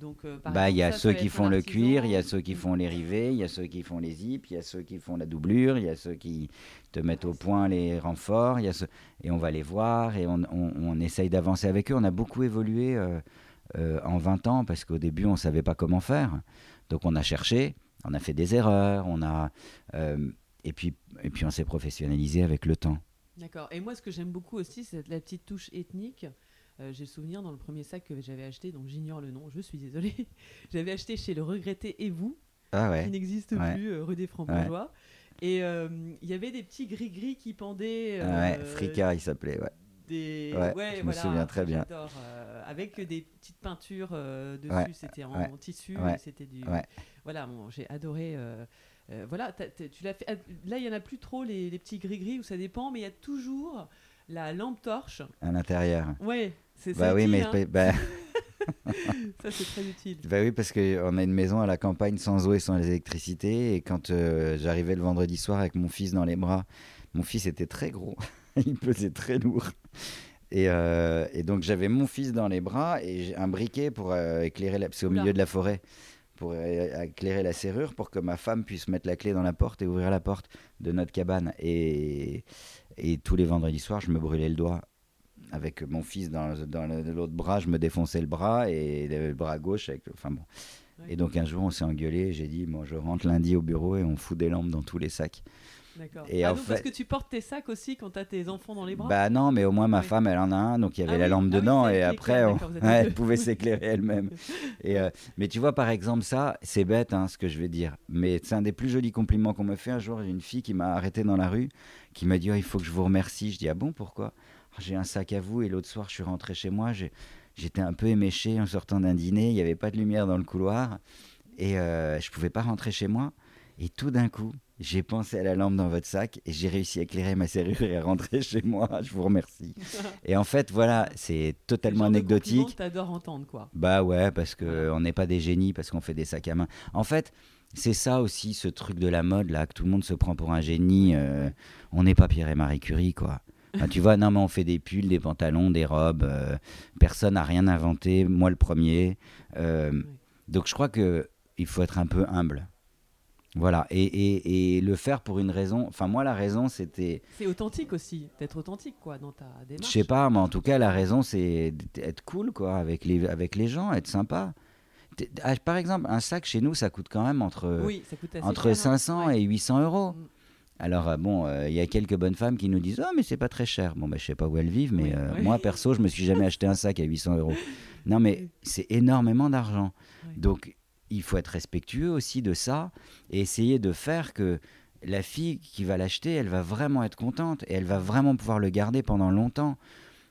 Donc, euh, par Bah, il y a ça, ceux qui font le cuir, il y a ceux qui font les rivets, il y a ceux qui font les zips, il y a ceux qui font la doublure, il y a ceux qui te mettent au point les renforts, il y a ceux... et on va les voir et on, on- on essaye d'avancer avec eux. On a beaucoup évolué euh, euh, en 20 ans parce qu'au début, on ne savait pas comment faire. Donc on a cherché, on a fait des erreurs, on a... et, puis, et puis on s'est professionnalisé avec le temps. D'accord. Et moi, ce que j'aime beaucoup aussi, c'est la petite touche ethnique. Euh, J'ai le souvenir dans le premier sac que j'avais acheté, donc j'ignore le nom, je suis désolée. j'avais acheté chez le regretté Et vous, Ah qui n'existe Ouais. plus, euh, rue des Francs-Bourgeois. Et euh, il y avait des petits gris-gris qui pendaient. Ouais, Fricka, il s'appelait, ouais. Des... Ouais, je me souviens très bien. euh, avec des petites peintures euh, dessus, Ouais, c'était en ouais, tissu, c'était du. Voilà, bon, j'ai adoré. euh, voilà, tu l'as fait. ah, Là, il y en a plus trop les, les petits gris-gris où ça dépend, mais il y a toujours la lampe torche. À l'intérieur. Ouais, c'est Bah c'est oui, mais... hein. bah, ça c'est très utile. Bah oui, parce qu'on a une maison à la campagne sans eau et sans électricité. Et quand euh, j'arrivais le vendredi soir avec mon fils dans les bras, mon fils était très gros. il pesait très lourd. Et, euh, et donc j'avais mon fils dans les bras et j'ai un briquet pour euh, éclairer la... C'est au Oula. milieu de la forêt. Pour éclairer la serrure, pour que ma femme puisse mettre la clé dans la porte et ouvrir la porte de notre cabane. Et, et tous les vendredis soirs, je me brûlais le doigt avec mon fils dans, l'autre bras, je me défonçais le bras et le bras gauche avec. Enfin bon. Ouais. Et donc un jour, on s'est engueulé. J'ai dit, bon, je rentre lundi au bureau et on fout des lampes dans tous les sacs. D'accord. Et ah, en donc parce fait- que tu portes tes sacs aussi quand t'as tes enfants dans les bras? Bah non, mais au moins ma Oui. femme, elle en a un, donc il y avait Ah la oui, lampe ah dedans et après, on- ouais, elle pouvait s'éclairer elle-même. Et euh, mais tu vois, par exemple, ça, c'est bête, hein, ce que je vais dire. Mais c'est un des plus jolis compliments qu'on me fait. Un jour, j'ai une fille qui m'a arrêté dans la rue, qui m'a dit, Oh, il faut que je vous remercie. Je dis, ah bon, pourquoi? J'ai un sac à vous. Et l'autre soir, je suis rentré chez moi. J'étais un peu éméché en sortant d'un dîner. Il n'y avait pas de lumière dans le couloir. Et euh, je pouvais pas rentrer chez moi. Et tout d'un coup, j'ai pensé à la lampe dans votre sac et j'ai réussi à éclairer ma serrure et à rentrer chez moi. Je vous remercie. Et en fait, voilà, c'est totalement anecdotique. T'adores entendre quoi. Bah ouais, parce que on n'est pas des génies, parce qu'on fait des sacs à main. En fait, c'est ça aussi, ce truc de la mode là, que tout le monde se prend pour un génie. euh, on n'est pas Pierre et Marie Curie, quoi. Ah, tu vois, non, mais on fait des pulls, des pantalons, des robes. euh, personne n'a rien inventé, moi le premier. Euh. Donc je crois que il faut être un peu humble. Voilà, et, et- et le faire pour une raison. Enfin, moi, la raison, c'était. C'est authentique aussi, d'être authentique quoi dans ta Je démarche. sais pas, mais en tout cas, la raison, c'est d'être cool, quoi, avec les, avec les gens, être sympa. Ah, Par exemple, un sac chez nous, ça coûte quand même entre, Oui, coûte entre cher, hein. 500 Ouais. et 800 euros. Mm. Alors, euh, bon, euh, il y a quelques bonnes femmes qui nous disent Oh, mais c'est pas très cher. Bon, bah, je sais pas où elles vivent, mais Oui, euh, oui. moi, perso, je me suis jamais acheté un sac à 800 euros. Non, mais c'est énormément d'argent. Donc, il faut être respectueux aussi de ça et essayer de faire que la fille qui va l'acheter, elle va vraiment être contente et elle va vraiment pouvoir le garder pendant longtemps.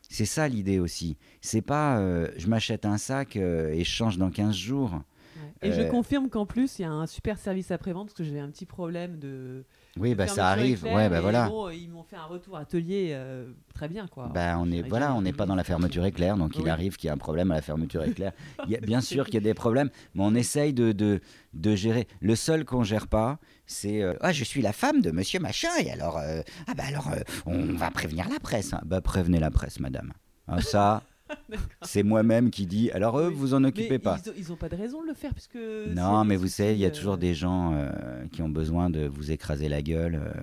C'est ça l'idée aussi. C'est pas euh, je m'achète un sac et je change dans 15 jours. Ouais. Et je confirme qu'en plus, il y a un super service après-vente parce que j'avais un petit problème de. Oui, bah ça arrive. Ouais, bah voilà. bon, ils m'ont fait un retour atelier euh, très bien quoi. Bah, on est, voilà, on n'est pas dans la fermeture éclair, donc il arrive qu'il y ait un problème à la fermeture éclair. Il y a, bien sûr qu'il y a des problèmes, mais on essaye de, de, de gérer. Le seul qu'on gère pas, c'est euh, ah je suis la femme de Monsieur Machin et alors euh, ah bah alors on va prévenir la presse. Bah prévenez la presse, madame. Ah, ça. c'est moi-même qui dis. Alors eux, vous en Mais occupez pas. Ils, ont, ils ont pas de raison de le faire puisque. Non, mais vous savez, il y a toujours euh, des gens euh, qui ont besoin de vous écraser la gueule. euh,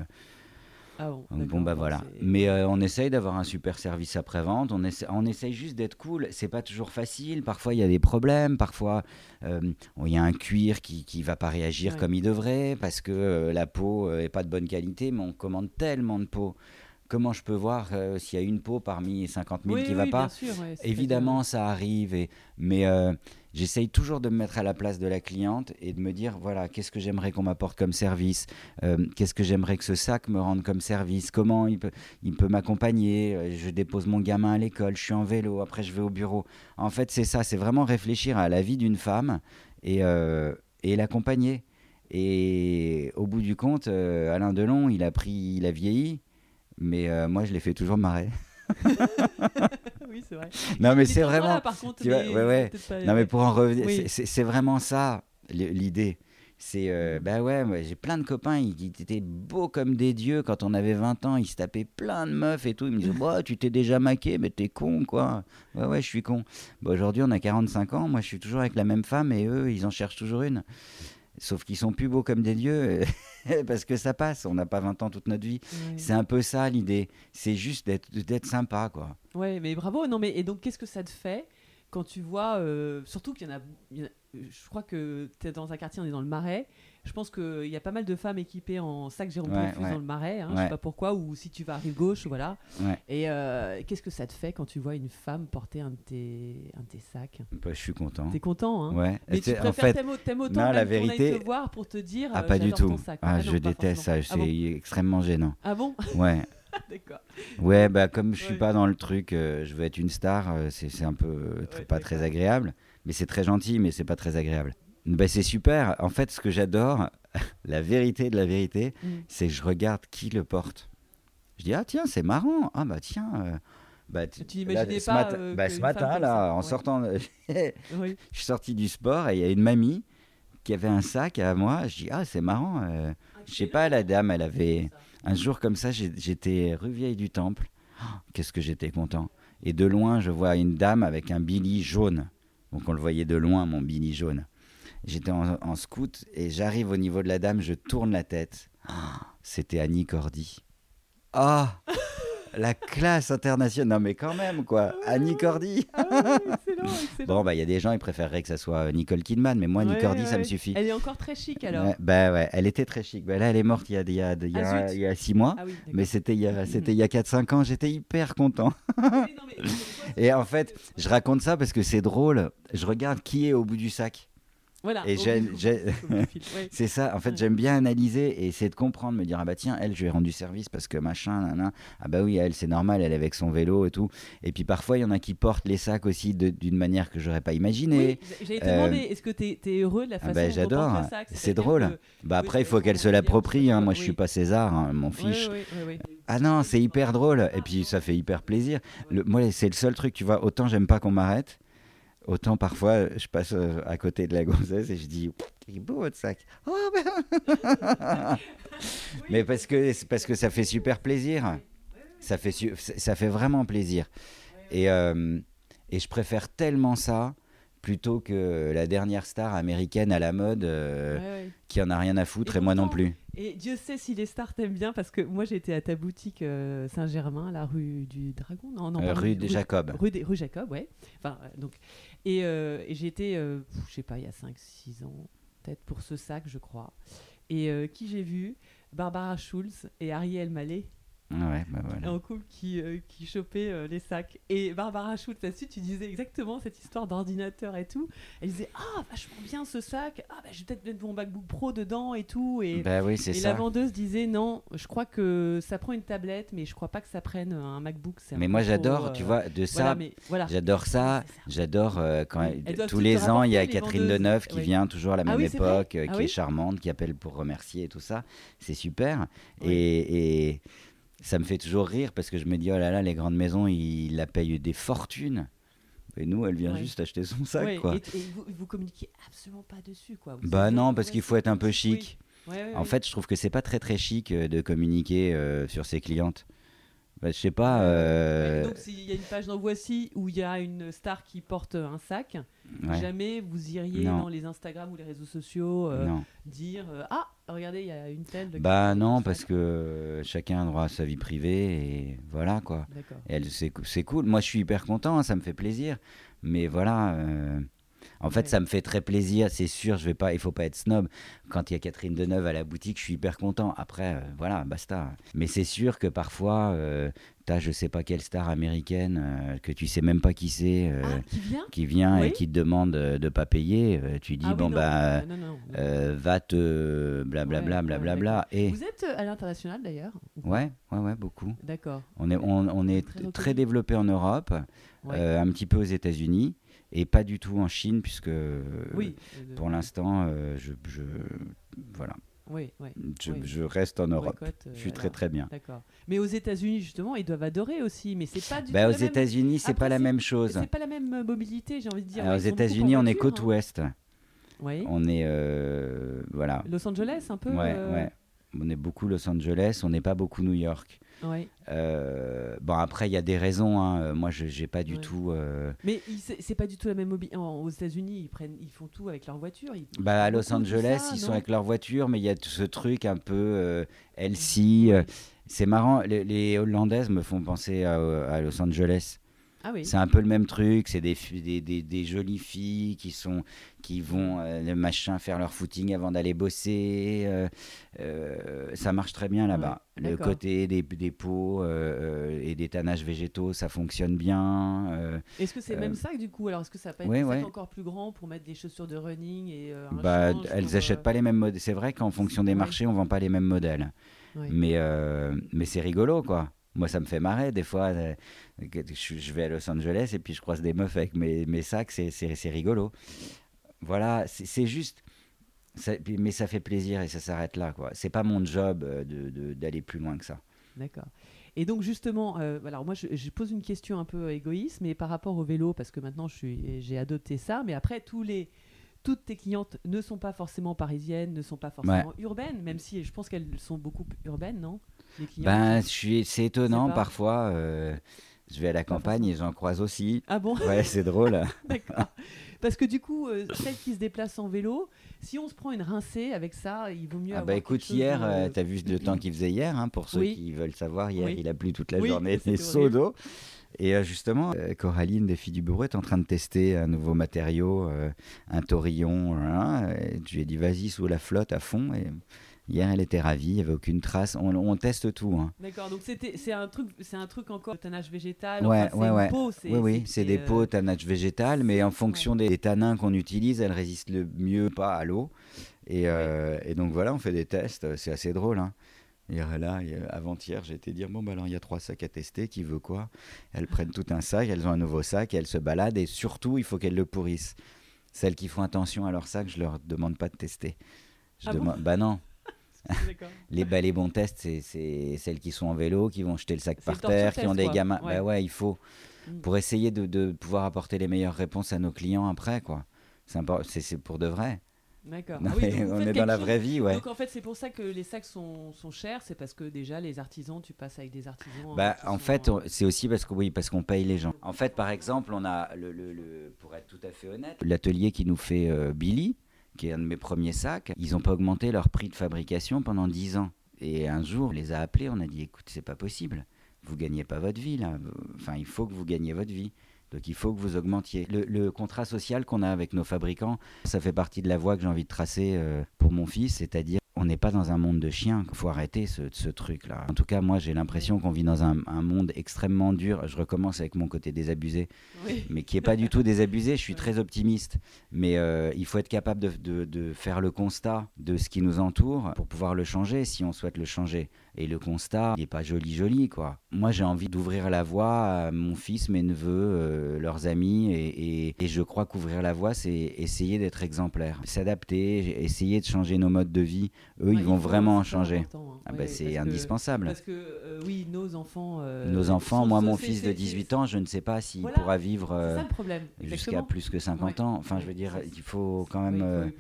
Ah bon, Donc, bon bah voilà. Mais euh, on essaye d'avoir un super service après-vente. On, essa- on essaye juste d'être cool. C'est pas toujours facile. Parfois il y a des problèmes. Parfois euh, il y a un cuir qui qui va pas réagir Ouais. comme il devrait parce que euh, la peau est pas de bonne qualité. Mais on commande tellement de peau. Comment je peux voir euh, s'il y a une peau parmi 50 000 Oui, qui oui, va bien pas sûr, ouais, c'est Évidemment, ça arrive, et, mais euh, j'essaye toujours de me mettre à la place de la cliente et de me dire, voilà, qu'est-ce que j'aimerais qu'on m'apporte comme service Euh, Qu'est-ce que j'aimerais que ce sac me rende comme service Comment il peut, il peut m'accompagner Je dépose mon gamin à l'école, je suis en vélo, après je vais au bureau. En fait, c'est ça, c'est vraiment réfléchir à la vie d'une femme et, et l'accompagner. Et au bout du compte, Alain Delon, il a pris, il a vieilli, mais euh, moi, je l'ai fait toujours marrer. oui, c'est vrai. Non, mais c'est toujours là, vraiment... par contre, tu vois, mais ouais, ouais. peut-être pas- Non, mais pour en revenir, Oui. c'est- vraiment ça l'idée. C'est, Mm. euh, bah ouais, j'ai plein de copains, ils, étaient beaux comme des dieux quand on avait 20 ans, ils se tapaient plein de meufs et tout. Ils me disaient, bah, tu t'es déjà maqué, mais t'es con, quoi. Ouais, ouais, je suis con. Bah, Aujourd'hui, on a 45 ans, moi, je suis toujours avec la même femme et eux, ils en cherchent toujours une. Sauf qu'ils sont plus beaux comme des dieux, parce que ça passe, on n'a pas 20 ans toute notre vie. Ouais. C'est un peu ça l'idée, c'est juste d'être sympa, quoi. Ouais, mais bravo. Non, mais et donc, qu'est-ce que ça te fait quand tu vois, euh, surtout qu'il y y en a- je crois que tu es dans un quartier, on est dans le Marais. Je pense qu'il y a pas mal de femmes équipées en sac Jérôme Ouais, Dreyfus ouais. dans le Marais. Hein, Je Ouais. sais pas pourquoi, ou si tu vas à rive gauche, voilà. Et euh, qu'est-ce que ça te fait quand tu vois une femme porter un de tes, un de tes sacs? Bah, je suis content. T'es content, hein? Ouais. Mais tu C'est- en préfères fait, t'aimes, autant non, la vérité- te voir pour te dire Ah, euh, pas du tout. ton sac. Ah, non, je déteste ça. C'est extrêmement gênant. Ah bon, Ah Ouais. D'accord. Ouais, bah comme je suis pas dans le truc, euh, je veux être une star, euh, c'est un peu tr- pas très agréable. Mais c'est très gentil, mais c'est pas très agréable. Bah, c'est super. En fait, ce que j'adore, la vérité de la vérité, Mm. c'est que je regarde qui le porte. Je dis ah tiens c'est marrant ah bah tiens euh, bah, Tu là, ce pas, matin, euh, bah, ce femme matin là ça, en ouais. sortant je Oui. suis sorti du sport et il y a une mamie qui avait un sac à moi je dis ah c'est marrant euh, je sais pas la dame elle avait un jour comme ça, j'étais rue Vieille du Temple. Oh, Qu'est-ce que j'étais content. Et de loin, je vois une dame avec un billy jaune. Donc on le voyait de loin, mon billy jaune. J'étais en, en scout et j'arrive au niveau de la dame, je tourne la tête. Oh, C'était Annie Cordy. Ah La classe internationale. Non mais quand même, quoi. Annie Cordy. Ah oui, excellent, excellent. Bon, bah il y a des gens, ils préféreraient que ça soit euh, Nicole Kidman, mais moi, Annie Ouais, Cordy, ouais, ça me suffit. Elle est encore très chic alors. Ouais, bah ouais, elle était très chic. Bah, là, elle est morte il y a, il y a, il y a, Ah, il y a six mois. Ah oui. Mais c'était il y a, c'était il y a 4-5 ans, j'étais hyper content. Et en fait, je raconte ça parce que c'est drôle. Je regarde qui est au bout du sac. Voilà. Et au j'ai- bout- j'ai- au bout du fil, ouais. C'est ça, en fait, Ouais. j'aime bien analyser et essayer de comprendre, me dire, ah bah tiens, elle, je lui ai rendu service parce que machin, nan, ah bah oui, elle, c'est normal, elle est avec son vélo et tout. Et puis parfois, il y en a qui portent les sacs aussi d'une manière que j'aurais pas imaginée. Oui, j'allais te Euh, demander, est-ce que tu es, heureux de la Ah façon bah, dont on j'adore. C'est drôle. que- Bah Oui, après, il faut qu'elle se l'approprie, hein. oui. moi je suis pas César, hein, m'en Oui, fiche. oui, oui, oui. Ah non, c'est hyper drôle, et puis ça fait hyper plaisir. Le- moi, c'est le seul truc, tu vois, autant j'aime pas qu'on m'arrête, autant parfois je passe euh, à côté de la gonzesse et je dis, il est beau votre sac. Oh, ben- Mais parce que, parce que ça fait super plaisir. Ça fait, ça fait vraiment plaisir. Et, euh, et je préfère tellement ça plutôt que la dernière star américaine à la mode euh, qui en a rien à foutre Et et, moi non plus. Et Dieu sait si les stars t'aiment bien parce que moi j'étais à ta boutique euh, Saint-Germain, la rue du Dragon, non, non Euh, pardon, rue des Jacob. Rue, des- rue Jacob, ouais. Enfin, euh, donc, et, euh, et j'étais, je sais pas, il y a 5-6 ans, peut-être pour ce sac, je crois. Et qui j'ai vu? Barbara Schulz et Ariel Mallet Ouais, bah voilà. en couple qui, euh, qui chopaient euh, les sacs. Et Barbara Schulz, là-dessus, tu disais exactement cette histoire d'ordinateur et tout. Elle disait Ah, vachement bien ce sac. Ah, bah, je vais peut-être mettre mon MacBook Pro dedans et tout. Et, Bah oui, c'est et ça. la vendeuse disait Non, je crois que ça prend une tablette, mais je crois pas que ça prenne un MacBook. un Mais moi j'adore, euh, tu vois, de ça, Voilà, mais voilà. j'adore ça, j'adore quand tous les ans il y a Catherine vendeuses. Deneuve qui vient toujours à la Ah même oui, époque, Ah qui oui est charmante, qui appelle pour remercier et tout ça, c'est super. Et ça me fait toujours rire parce que je me dis oh là là, les grandes maisons ils la payent des fortunes. Et nous, elle vient Ouais. juste acheter son sac, Ouais, quoi. Et, et vous, vous communiquez absolument pas dessus, quoi. Vous Bah non, parce qu'il faut être un peu chic. Ouais, En fait, je trouve que c'est pas très très chic euh, de communiquer euh, sur ses clientes. Bah, je sais pas. Ouais, euh, Donc s'il y a une page dans Voici où il y a une star qui porte un sac, ouais, jamais vous iriez Non. dans les Instagram ou les réseaux sociaux euh, dire euh, ah regardez il y a une telle. Bah non, parce que euh, chacun a droit à sa vie privée et voilà quoi. C'est, cool. Moi, je suis hyper content, hein, ça me fait plaisir. Mais voilà, euh, en fait, Ouais. ça me fait très plaisir. C'est sûr, je vais pas, il faut pas être snob. Quand il y a Catherine Deneuve à la boutique, je suis hyper content. Après, euh, voilà, basta. Mais c'est sûr que parfois, euh, t'as je sais pas quelle star américaine euh, que tu sais même pas qui c'est. euh, Ah qui vient? qui vient Oui. et qui te demande de pas payer, tu dis Ah oui, bon non, bah non, non, non. euh, va te blablabla Ouais, blablabla ouais, et Vous êtes à l'international d'ailleurs ouais ouais ouais beaucoup. D'accord. On est on, on est Très développé en Europe, Ouais. un petit peu aux États-Unis et pas du tout en Chine puisque euh, oui. euh, pour l'instant euh, je, je voilà Oui, oui. je, reste en Europe. boycott, euh, Je suis très alors. très bien. D'accord. Mais aux États-Unis justement, ils doivent adorer aussi, mais c'est pas du Bah, tout aux États-Unis c'est pas la même chose. C'est pas la même mobilité, j'ai envie de dire. Alors, aux États-Unis on est voiture, côte hein. ouest. Oui. On est voilà. Los Angeles un peu. Ouais, ouais. On est beaucoup Los Angeles, on n'est pas beaucoup New York. Ouais. Euh, bon, après, il y a des raisons. hein. Euh, Moi, je n'ai pas du Ouais. tout. euh, Mais c'est pas du tout la même mobilité. Aux États-Unis, ils prennent, ils font tout avec leur voiture. ils- Bah, à Los Angeles, ça, ils sont avec leur voiture, mais il y a tout ce truc un peu euh, healthy. euh, C'est marrant, les, les Hollandaises me font penser à, à Los Angeles. Ah oui. C'est un peu le même truc, c'est des, fi- des, des, des jolies filles qui, sont, qui vont euh, le machin, faire leur footing avant d'aller bosser. euh, euh, ça marche très bien là-bas. Ouais, le côté des, pots et des tanages végétaux, ça fonctionne bien. Est-ce que c'est le même sac du coup Alors est-ce que ça ouais, sac ouais. encore plus grand pour mettre des chaussures de running et un bah, change elles n'achètent pas les mêmes modèles. C'est vrai qu'en fonction des marchés, on vend pas les mêmes modèles. Mais, mais c'est rigolo, quoi. Moi, ça me fait marrer. Des fois, euh, je, vais à Los Angeles et puis je croise des meufs avec mes, mes sacs. C'est, rigolo. Voilà, c'est, juste. ça- mais ça fait plaisir et ça s'arrête là, quoi. C'est pas mon job euh, d'aller plus loin que ça. D'accord. Et donc justement, euh, alors moi je, je pose une question un peu égoïste, mais par rapport au vélo, parce que maintenant j'ai adopté ça, mais après tous les, toutes tes clientes ne sont pas forcément parisiennes, ne sont pas forcément urbaines, même si je pense qu'elles sont beaucoup urbaines, non? Ben, c'est étonnant parfois. euh, je vais à la campagne et j'en croise aussi. Ah bon? Ouais, c'est drôle. D'accord. Parce que du coup, euh, celles qui se déplacent en vélo, si on se prend une rincée avec ça, il vaut mieux Ah avoir bah écoute, hier, euh, t'as vu le temps qu'il faisait hier, hein, pour ceux Oui. qui veulent savoir, hier Oui. il a plu toute la Oui, journée, des horrible. d'eau. Et euh, justement, euh, Coraline des filles du bureau est en train de tester un nouveau matériau, un taurillon. hein, et je lui ai dit vas-y sous la flotte à fond. Et hier, elle était ravie, il n'y avait aucune trace. On, on teste tout. hein. D'accord, donc c'est un truc un truc encore tannage végétal. Ouais, enfin, ouais, une ouais. peau, Oui, oui, c'est des euh, pots tannage végétal, mais en fonction des, des tanins qu'on utilise, elles résistent le mieux pas à l'eau. Et, euh, et donc voilà, on fait des tests, c'est assez drôle. Hein. Hier, là, et, euh, avant-hier, j'ai été dire bon, bah alors il y a trois sacs à tester, qui veut quoi? Elles prennent tout un sac, elles ont un nouveau sac, et elles se baladent, et surtout, il faut qu'elles le pourrissent. Celles qui font attention à leur sac, je leur demande pas de tester. Je Ah bon bah non. Les, bah, les bons tests, c'est- celles qui sont en vélo, qui vont jeter le sac par terre, qui ont test, des quoi. gamins. Ouais. Bah ouais, il faut. Mm. Pour essayer de, de pouvoir apporter les meilleures réponses à nos clients après, quoi. C'est pour de vrai. D'accord. Ah oui, on est dans la chose- vraie vie, ouais. Donc en fait, c'est pour ça que les sacs sont, sont chers, c'est parce que déjà les artisans, tu passes avec des artisans. Bah, qui en fait, c'est aussi parce que oui, parce qu'on paye les gens. En fait, par exemple, on a le, le- le- pour être tout à fait honnête, l'atelier qui nous fait euh, Billy, qui est un de mes premiers sacs, ils n'ont pas augmenté leur prix de fabrication pendant 10 ans. Et un jour, on les a appelés, on a dit, écoute, c'est pas possible. Vous gagnez pas votre vie là. Enfin, il faut que vous gagniez votre vie. Donc il faut que vous augmentiez. Le, le contrat social qu'on a avec nos fabricants, ça fait partie de la voie que j'ai envie de tracer euh, pour mon fils, c'est-à-dire on n'est pas dans un monde de chiens. Il faut arrêter ce, ce truc-là. En tout cas, moi, j'ai l'impression qu'on vit dans un, un monde extrêmement dur. Je recommence avec mon côté désabusé, Oui. mais qui n'est pas du tout désabusé. Je suis très optimiste. Mais euh, il faut être capable de, de- de faire le constat de ce qui nous entoure pour pouvoir le changer si on souhaite le changer. Et le constat, il n'est pas joli, joli, quoi. Moi, j'ai envie d'ouvrir la voie à mon fils, mes neveux, euh, leurs amis. Et, et- et je crois qu'ouvrir la voie, c'est essayer d'être exemplaire, s'adapter, essayer de changer nos modes de vie. Eux, Ouais, ils vont vraiment changer. hein. Ah bah, ouais, c'est que- indispensable. Parce que euh, oui, nos enfants. euh, Nos enfants, moi, mon fils de c'est- 18 ans, je ne sais pas s'il Voilà. pourra vivre euh, jusqu'à plus que 50 Ouais. ans. Enfin, je veux dire, il faut quand même.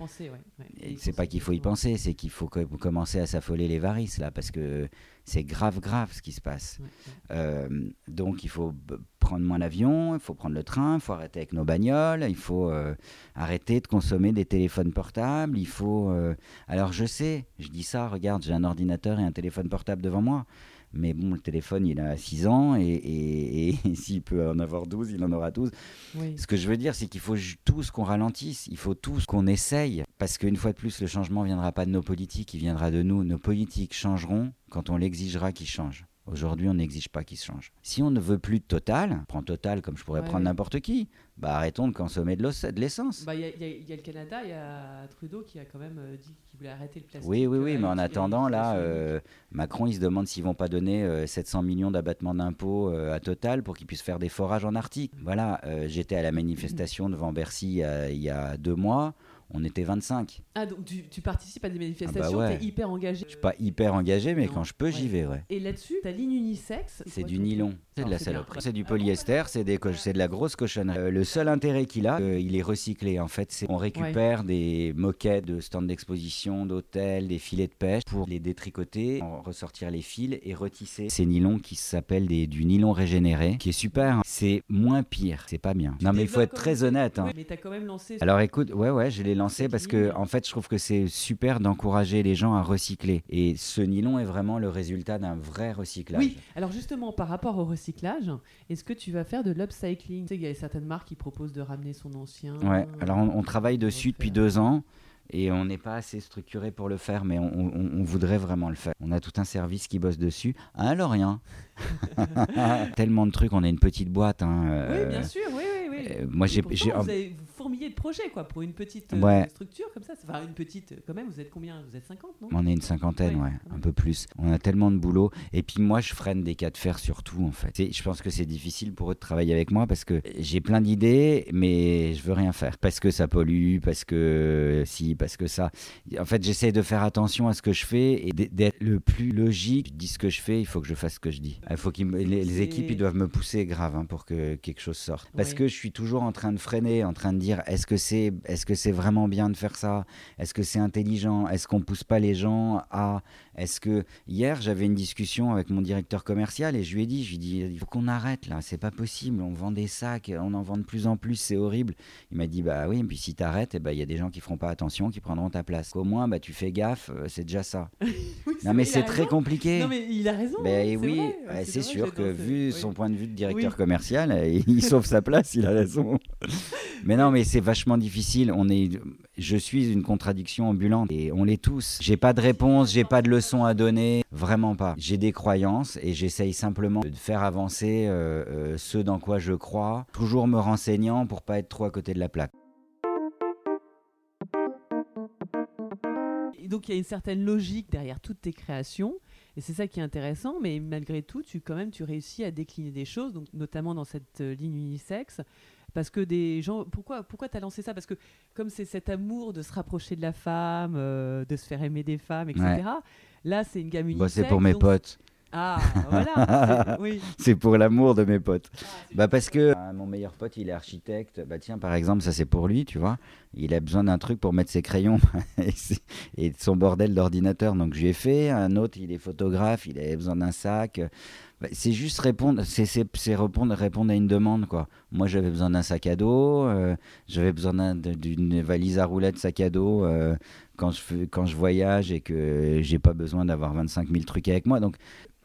il c'est pas qu'il faut y penser, c'est qu'il faut co- commencer à s'affoler les varices là, parce que c'est grave, grave ce qui se passe. Ouais, ouais. Euh, donc il faut prendre moins l'avion, il faut prendre le train, il faut arrêter avec nos bagnoles, il faut euh, arrêter de consommer des téléphones portables, il faut... euh, Alors je sais, je dis ça, regarde, j'ai un ordinateur et un téléphone portable devant moi, mais bon, le téléphone il a 6 ans et, et- et s'il peut en avoir 12, il en aura 12. Oui. Ce que je veux dire, c'est qu'il faut tous qu'on ralentisse, il faut tous qu'on essaye, parce qu'une fois de plus, le changement ne viendra pas de nos politiques, il viendra de nous. Nos politiques changeront quand on l'exigera qu'ils changent. Aujourd'hui, on n'exige pas qu'ils se changent. Si on ne veut plus de Total, prends Total comme je pourrais Ouais, prendre n'importe qui, bah arrêtons de consommer de l'essence. Bah, Il y, a- il y y a le Canada, il y a Trudeau qui a quand même euh, dit qu'il voulait arrêter le plastique. oui, oui, oui, euh, mais en attendant, là, euh, Macron, il se demande s'ils vont pas donner euh, 700 millions d'abattements d'impôts à Total pour qu'ils puissent faire des forages en Arctique. Voilà, j'étais à la manifestation devant Bercy il y a deux mois, on était 25. Ah, donc tu, tu participes à des manifestations, ouais. t'es hyper engagé. Je suis pas hyper engagé, mais Non. quand je peux, j'y vais, ouais. Et là-dessus, ta ligne unisexe. C'est du nylon, c'est de la saloperie. C'est du Ah polyester, c'est des co- c'est de la grosse cochonnerie. Euh, le seul intérêt qu'il a, euh, il est recyclé. En fait, c'est on récupère des moquettes de stands d'exposition, d'hôtels, des filets de pêche pour les détricoter, en ressortir les fils et retisser ces nylons qui s'appellent du nylon régénéré, qui est super. hein. C'est moins pire, c'est pas bien. Non, mais il faut être très honnête. hein. Mais t'as quand même lancé. Alors écoute, ouais ouais, je l'ai lancé parce que en fait, je trouve que c'est super d'encourager les gens à recycler. Et ce nylon est vraiment le résultat d'un vrai recyclage. Oui, alors justement, par rapport au recyclage, est-ce que tu vas faire de l'upcycling? Tu sais, il y a certaines marques qui proposent de ramener son ancien. Ouais, alors on, on travaille dessus depuis deux ans et on n'est pas assez structuré pour le faire, mais on, on- on voudrait vraiment le faire. On a tout un service qui bosse dessus. Un Lorient. Tellement de trucs, on a une petite boîte. hein, Oui, euh, bien sûr, oui, oui, oui. euh, moi, j'ai- Vous avez vous fourmillé de projets, quoi, pour une petite euh, Ouais. structure comme ça. Enfin, une petite, euh, quand même, vous êtes combien? Vous êtes 50, non? On est une cinquantaine, Ouais, un peu plus. On a tellement de boulot. Et puis moi, je freine des cas de fer sur tout, en fait. Je pense que c'est difficile pour eux de travailler avec moi parce que j'ai plein d'idées, mais je veux rien faire. Parce que ça pollue, parce que si, parce que ça. En fait, j'essaie de faire attention à ce que je fais et d'être le plus logique. Je dis ce que je fais, il faut que je fasse ce que je dis. Il faut me- les, équipes, ils doivent me pousser grave hein, pour que quelque chose sorte. Parce que je suis toujours en train de freiner, en train de dire est-ce que c'est est-ce que c'est vraiment bien de faire ça? Est-ce que c'est intelligent? Est-ce qu'on pousse pas les gens à Est-ce que hier j'avais une discussion avec mon directeur commercial et je lui ai dit je lui ai dit il faut qu'on arrête là, c'est pas possible, on vend des sacs, on en vend de plus en plus, c'est horrible. Il m'a dit bah oui, et puis si t'arrêtes, eh ben, il y a des gens qui feront pas attention, qui prendront ta place. Au moins bah tu fais gaffe, euh, c'est déjà ça. Oui, Non, mais c'est très raison. compliqué. Non, mais il a raison. C'est oui, C'est sûr que ce- vu oui. son point de vue de directeur Oui. commercial, il sauve sa place, il a raison. Mais non, mais c'est vachement difficile. On est, je suis une contradiction ambulante et on l'est tous. J'ai pas de réponse, j'ai pas de leçon à donner, vraiment pas. J'ai des croyances et j'essaye simplement de faire avancer euh, euh, ce dans quoi je crois, toujours me renseignant pour pas être trop à côté de la plaque. Donc il y a une certaine logique derrière toutes tes créations et c'est ça qui est intéressant mais malgré tout tu quand même tu réussis à décliner des choses donc notamment dans cette euh, ligne unisexe parce que des gens pourquoi pourquoi tu as lancé ça? Parce que comme c'est cet amour de se rapprocher de la femme euh, de se faire aimer des femmes etc Ouais. là c'est une gamme Bah, unisexe c'est pour mes donc- potes, ah voilà c'est- oui pour l'amour de mes potes. Ah, Bah parce que euh, mon meilleur pote, il est architecte. Bah tiens, par exemple, ça c'est pour lui, tu vois. Il a besoin d'un truc pour mettre ses crayons et, son bordel d'ordinateur. Donc je lui ai fait. Un autre, il est photographe, il avait besoin d'un sac. Bah, c'est juste répondre, c'est, répondre, répondre à une demande, quoi. Moi, j'avais besoin d'un sac à dos. euh, j'avais besoin d'un- d'une valise à roulettes sac à dos euh, quand, je, quand je voyage et que j'ai pas besoin d'avoir 25 000 trucs avec moi. Donc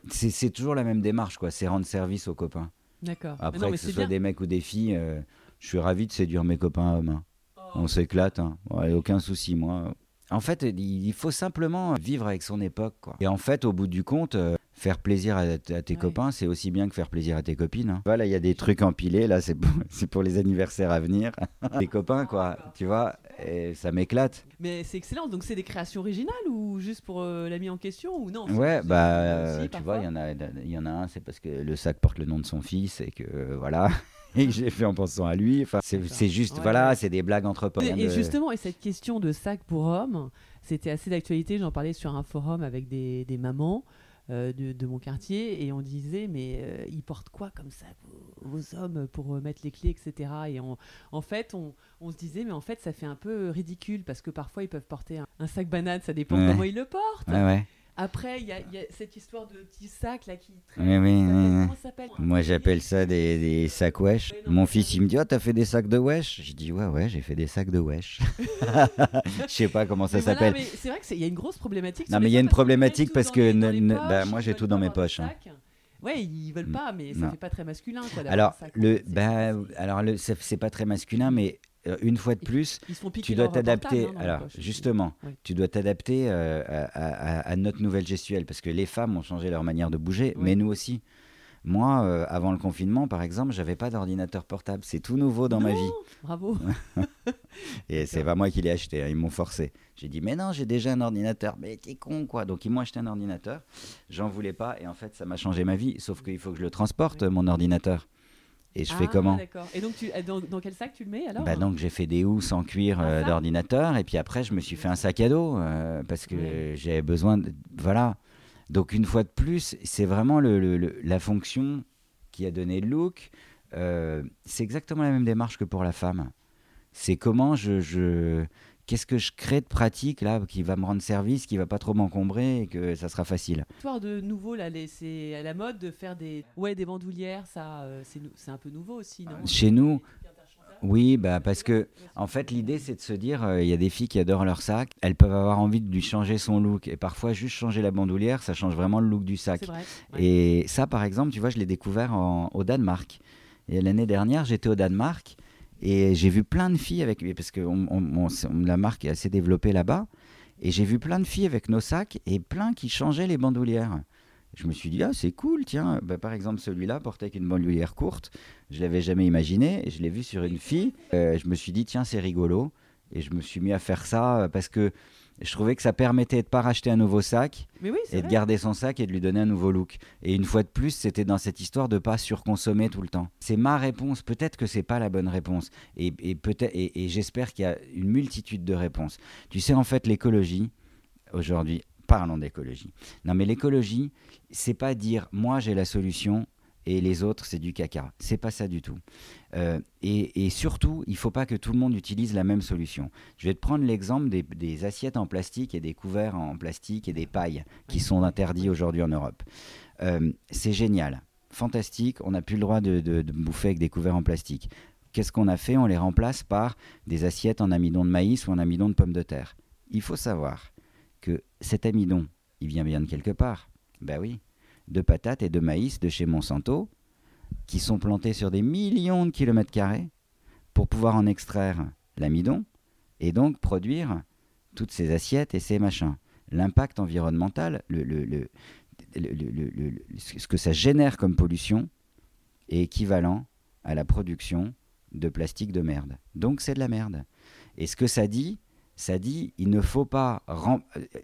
c'est, c'est toujours la même démarche, quoi. C'est rendre service aux copains. d'accord Mais Après, non, mais que ce soit bien. des mecs ou des filles, euh, je suis ravi de séduire mes copains hommes. hein. Oh. On s'éclate, hein. Ouais, aucun souci, moi. En fait, il faut simplement vivre avec son époque. Quoi. Et en fait, au bout du compte, faire plaisir à, à tes Ouais. copains, c'est aussi bien que faire plaisir à tes copines. hein. Voilà, il y a des trucs empilés, là, c'est pour, c'est pour les anniversaires à venir. les copains, quoi, tu vois, et ça m'éclate. mais c'est excellent donc c'est des créations originales ou juste pour euh, l'ami en question ou non Ouais, bah, aussi, euh, tu parfois. vois, il y, en a, y en a un, c'est parce que le sac porte le nom de son fils et que, euh, voilà, et que j'ai fait en pensant à lui. Enfin, c'est, juste, Ouais, voilà, ouais. c'est des blagues entre potes. Et, de- justement, et cette question de sac pour hommes, c'était assez d'actualité. J'en parlais sur un forum avec des, des mamans euh, de, de mon quartier et on disait mais euh, ils portent quoi comme ça vos, vos hommes pour euh, mettre les clés, etc. Et on- en fait, on, on se disait mais en fait ça fait un peu ridicule parce que parfois ils peuvent porter un, un sac banane, ça dépend Ouais. comment ils le portent. Ouais, ouais. Après, il y, a- il y a cette histoire de petit sac là qui traîne. Oui, oui, oui, comment s'appelle? Moi, j'appelle ça des, des sacs wesh. Mon fils, il me dit, oh, t'as fait des sacs de wesh? J'ai dit, ouais, ouais, j'ai fait des sacs de wesh. Je sais pas comment ça voilà, s'appelle. mais c'est vrai qu'il y a une grosse problématique. Non, mais il y a une problématique parce que poches, bah, moi, j'ai tout dans mes poches, hein. Ouais, ils veulent pas, mais ça Non. fait pas très masculin. Quoi, Alors, le, c'est- alors le, c'est c'est pas très masculin, mais une fois de plus, ils piquer tu dois t'adapter. hein, alors, justement, Oui. tu dois t'adapter euh, à, à- à notre nouvelle gestuelle parce que les femmes ont changé leur manière de bouger, Oui. mais nous aussi. Moi, euh, avant le confinement, par exemple, j'avais pas d'ordinateur portable. C'est tout nouveau dans ma vie. Bravo. Et c'est pas moi qui l'ai acheté, hein, ils m'ont forcé. J'ai dit, mais non, j'ai déjà un ordinateur. Mais t'es con, quoi. Donc, ils m'ont acheté un ordinateur. J'en voulais pas. Et en fait, ça m'a changé ma vie. Sauf qu'il faut que je le transporte, Oui. mon ordinateur. Et je fais Ah, comment. Et donc, tu, euh, dans, dans quel sac tu le mets alors bah donc j'ai fait des housses en cuir Ah, euh, d'ordinateur. Et puis après je me suis fait un sac à dos euh, parce que Ouais. j'avais besoin de voilà. Donc une fois de plus c'est vraiment le, le- le- la fonction qui a donné le look. Euh, c'est exactement la même démarche que pour la femme. C'est comment je, je qu'est-ce que je crée de pratique là qui va me rendre service qui va pas trop m'encombrer et que ça sera facile Histoire de nouveau, là, c'est à la mode de faire des, ouais, des bandoulières, ça, euh, c'est un peu nouveau aussi, non? Chez nous, Oui, bah parce que en fait l'idée c'est de se dire euh, il y a des filles qui adorent leur sac, elles peuvent avoir envie de lui changer son look et parfois juste changer la bandoulière, ça change vraiment le look du sac. C'est vrai. ouais. Et ça par exemple, tu vois, je l'ai découvert en- au Danemark. Et l'année dernière, j'étais au Danemark et j'ai vu plein de filles avec parce que la marque est assez développée là-bas et j'ai vu plein de filles avec nos sacs et plein qui changeaient les bandoulières. Je me suis dit, ah, c'est cool, tiens. Bah, par exemple, celui-là portait avec une bandoulière courte. Je l'avais jamais imaginé. Je l'ai vu sur une fille. Euh, je me suis dit, tiens, c'est rigolo. Et je me suis mis à faire ça euh, parce que je trouvais que ça permettait de pas racheter un nouveau sac oui, et de garder son sac et de lui donner un nouveau look. Et une fois de plus, c'était dans cette histoire de pas surconsommer tout le temps. C'est ma réponse. Peut-être que c'est pas la bonne réponse. Et, et peut-être et, et j'espère qu'il y a une multitude de réponses. Tu sais, en fait, l'écologie aujourd'hui. Parlons d'écologie. Non, mais l'écologie, c'est pas dire moi j'ai la solution et les autres c'est du caca. C'est pas ça du tout. Euh, et, surtout, il faut pas que tout le monde utilise la même solution. Je vais te prendre l'exemple des, assiettes en plastique et des couverts en plastique et des pailles qui sont interdits aujourd'hui en Europe. Euh, c'est génial, fantastique. On n'a plus le droit de- de bouffer avec des couverts en plastique. Qu'est-ce qu'on a fait? On les remplace par des assiettes en amidon de maïs ou en amidon de pommes de terre. Il faut savoir que cet amidon il vient bien de quelque part. Ben oui, de patates et de maïs de chez Monsanto, qui sont plantés sur des millions de kilomètres carrés pour pouvoir en extraire l'amidon et donc produire toutes ces assiettes et ces machins. L'impact environnemental, le, le- le- ce que ça génère comme pollution est équivalent à la production de plastique de merde. Donc c'est de la merde. Et ce que ça dit, ça dit il ne faut pas euh,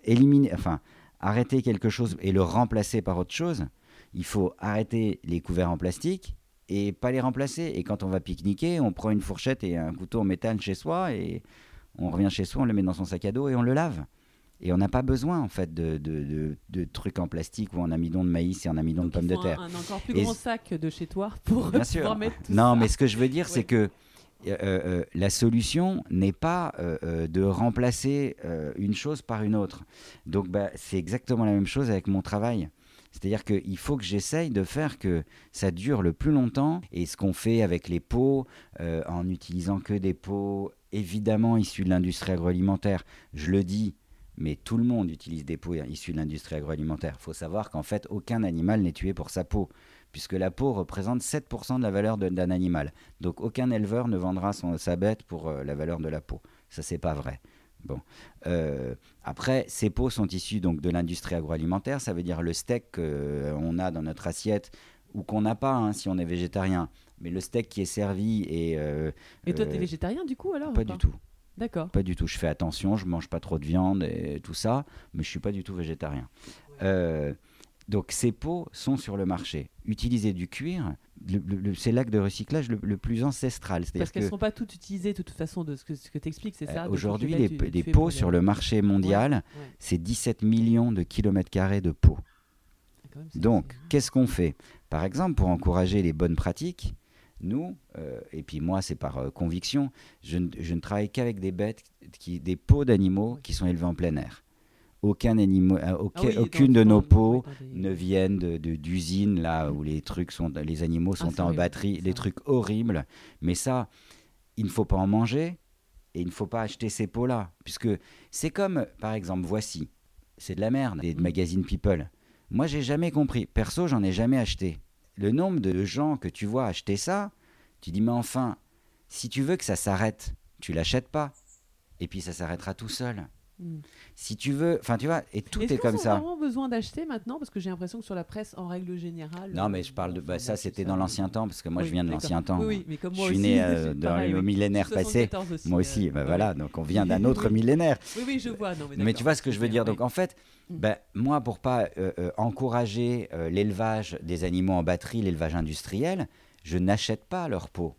éliminer, arrêter quelque chose et le remplacer par autre chose. Il faut arrêter les couverts en plastique et pas les remplacer. Et quand on va pique-niquer, on prend une fourchette et un couteau en métal chez soi et on revient chez soi, on le met dans son sac à dos et on le lave. Et on n'a pas besoin en fait de, de- de- de trucs en plastique ou en amidon de maïs et en amidon Donc, de pommes de terre. Un, un encore plus Et grand sac de chez toi pour Bien sûr. mettre tout Non, ça. mais ce que je veux dire, Ouais. c'est que euh, euh, la solution n'est pas euh, euh, de remplacer euh, une chose par une autre. Donc, bah, c'est exactement la même chose avec mon travail. C'est-à-dire qu'il faut que j'essaye de faire que ça dure le plus longtemps. Et ce qu'on fait avec les pots, euh, en utilisant que des pots évidemment issus de l'industrie agroalimentaire, je le dis, mais tout le monde utilise des pots issus de l'industrie agroalimentaire. Il faut savoir qu'en fait, aucun animal n'est tué pour sa peau, puisque la peau représente 7% de la valeur d'un animal. Donc aucun éleveur ne vendra son, sa bête pour euh, la valeur de la peau. Ça, c'est pas vrai. Bon. Euh, après, ces pots sont issus donc de l'industrie agroalimentaire. Ça veut dire le steak qu'on a dans notre assiette ou qu'on n'a pas hein, si on est végétarien. Mais le steak qui est servi et euh, Et toi, t'es euh, végétarien du coup alors pas du tout. D'accord. Pas du tout. Je fais attention, je mange pas trop de viande et tout ça, mais je suis pas du tout végétarien. Euh, donc ces pots sont sur le marché. Utiliser du cuir, c'est l'acte de recyclage le, le plus ancestral. Parce qu'elles ne que sont pas toutes utilisées de toute façon de ce que, ce que tu expliques, c'est euh, ça aujourd'hui, les, tu- des tu pots sur les- le marché mondial, Ouais. c'est 17 millions de kilomètres carrés de pots. C'est- Donc, c'est- qu'est-ce qu'on fait? Par exemple, pour encourager les bonnes pratiques, nous, euh, et puis moi, c'est par euh, conviction, je, ne- je ne travaille qu'avec des bêtes, qui, des pots d'animaux qui sont élevés en plein air. Aucun euh, Ah oui, aucune de nos peaux ne viennent de- de- d'usines là où les trucs sont, les animaux sont Ah, en horrible, batterie, des trucs horribles. Mais ça, il ne faut pas en manger et il ne faut pas acheter ces pots-là, puisque c'est comme, par exemple, voici, c'est de la merde, des magazines People. Moi, j'ai jamais compris. Perso, j'en ai jamais acheté. Le nombre de gens que tu vois acheter ça, tu dis mais enfin, si tu veux que ça s'arrête, tu l'achètes pas. Et puis ça s'arrêtera tout seul. Hmm. Si tu veux, enfin tu vois, et tout Est-ce est comme ça. vraiment besoin d'acheter maintenant? Parce que j'ai l'impression que sur la presse, en règle générale. Non, mais je parle de. Bah, bon, ça, c'était dans l'ancien temps, parce que moi, Oui, je viens de l'ancien temps. Oui, oui, mais comme je moi suis aussi, né je euh, suis dans pareil, le millénaire passé. 74 aussi, Moi euh, aussi, bah voilà, donc on vient d'un autre millénaire. Oui, oui, je vois. Non, mais, Mais tu vois ce que je veux dire? Donc en fait, Mm. moi, pour pas euh, euh, encourager euh, l'élevage des animaux en batterie, l'élevage industriel, je n'achète pas leur peau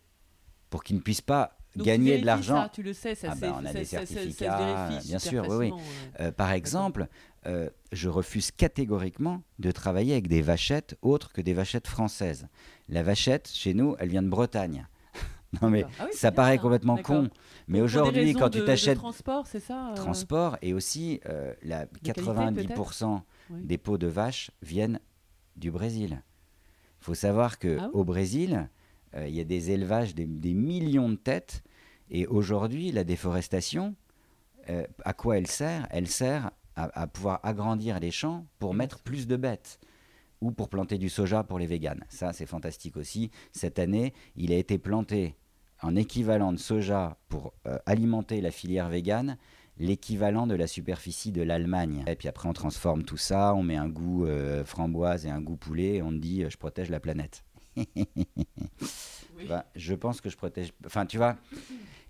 pour qu'ils ne puissent pas Donc, gagner de l'argent. tu le sais, ça Ah c'est- ben, on a ça- des ça- ça- ça se certificats, vérifie bien sûr, oui. Euh, par exemple, euh, je refuse catégoriquement de travailler avec des vachettes autres que des vachettes françaises. La vachette, chez nous, elle vient de Bretagne. non mais. Ah oui, ça paraît complètement con. Mais aujourd'hui, quand tu de- t'achètes transport, c'est ça euh, transport et aussi euh, la qualité, 90% Oui. des peaux de vache viennent du Brésil. Il faut savoir que Ah oui? au Brésil, euh, il y a des élevages des, millions de têtes et aujourd'hui, la déforestation, euh, à quoi elle sert? Elle sert à, pouvoir agrandir les champs pour mettre plus de bêtes ou pour planter du soja pour les véganes. Ça, c'est fantastique aussi. Cette année, il a été planté en équivalent de soja pour euh, alimenter la filière végane, l'équivalent de la superficie de l'Allemagne. Et puis après, on transforme tout ça, on met un goût euh, framboise et un goût poulet, et on dit euh, je protège la planète. Oui. Bah, je pense que je protège. Enfin, tu vois,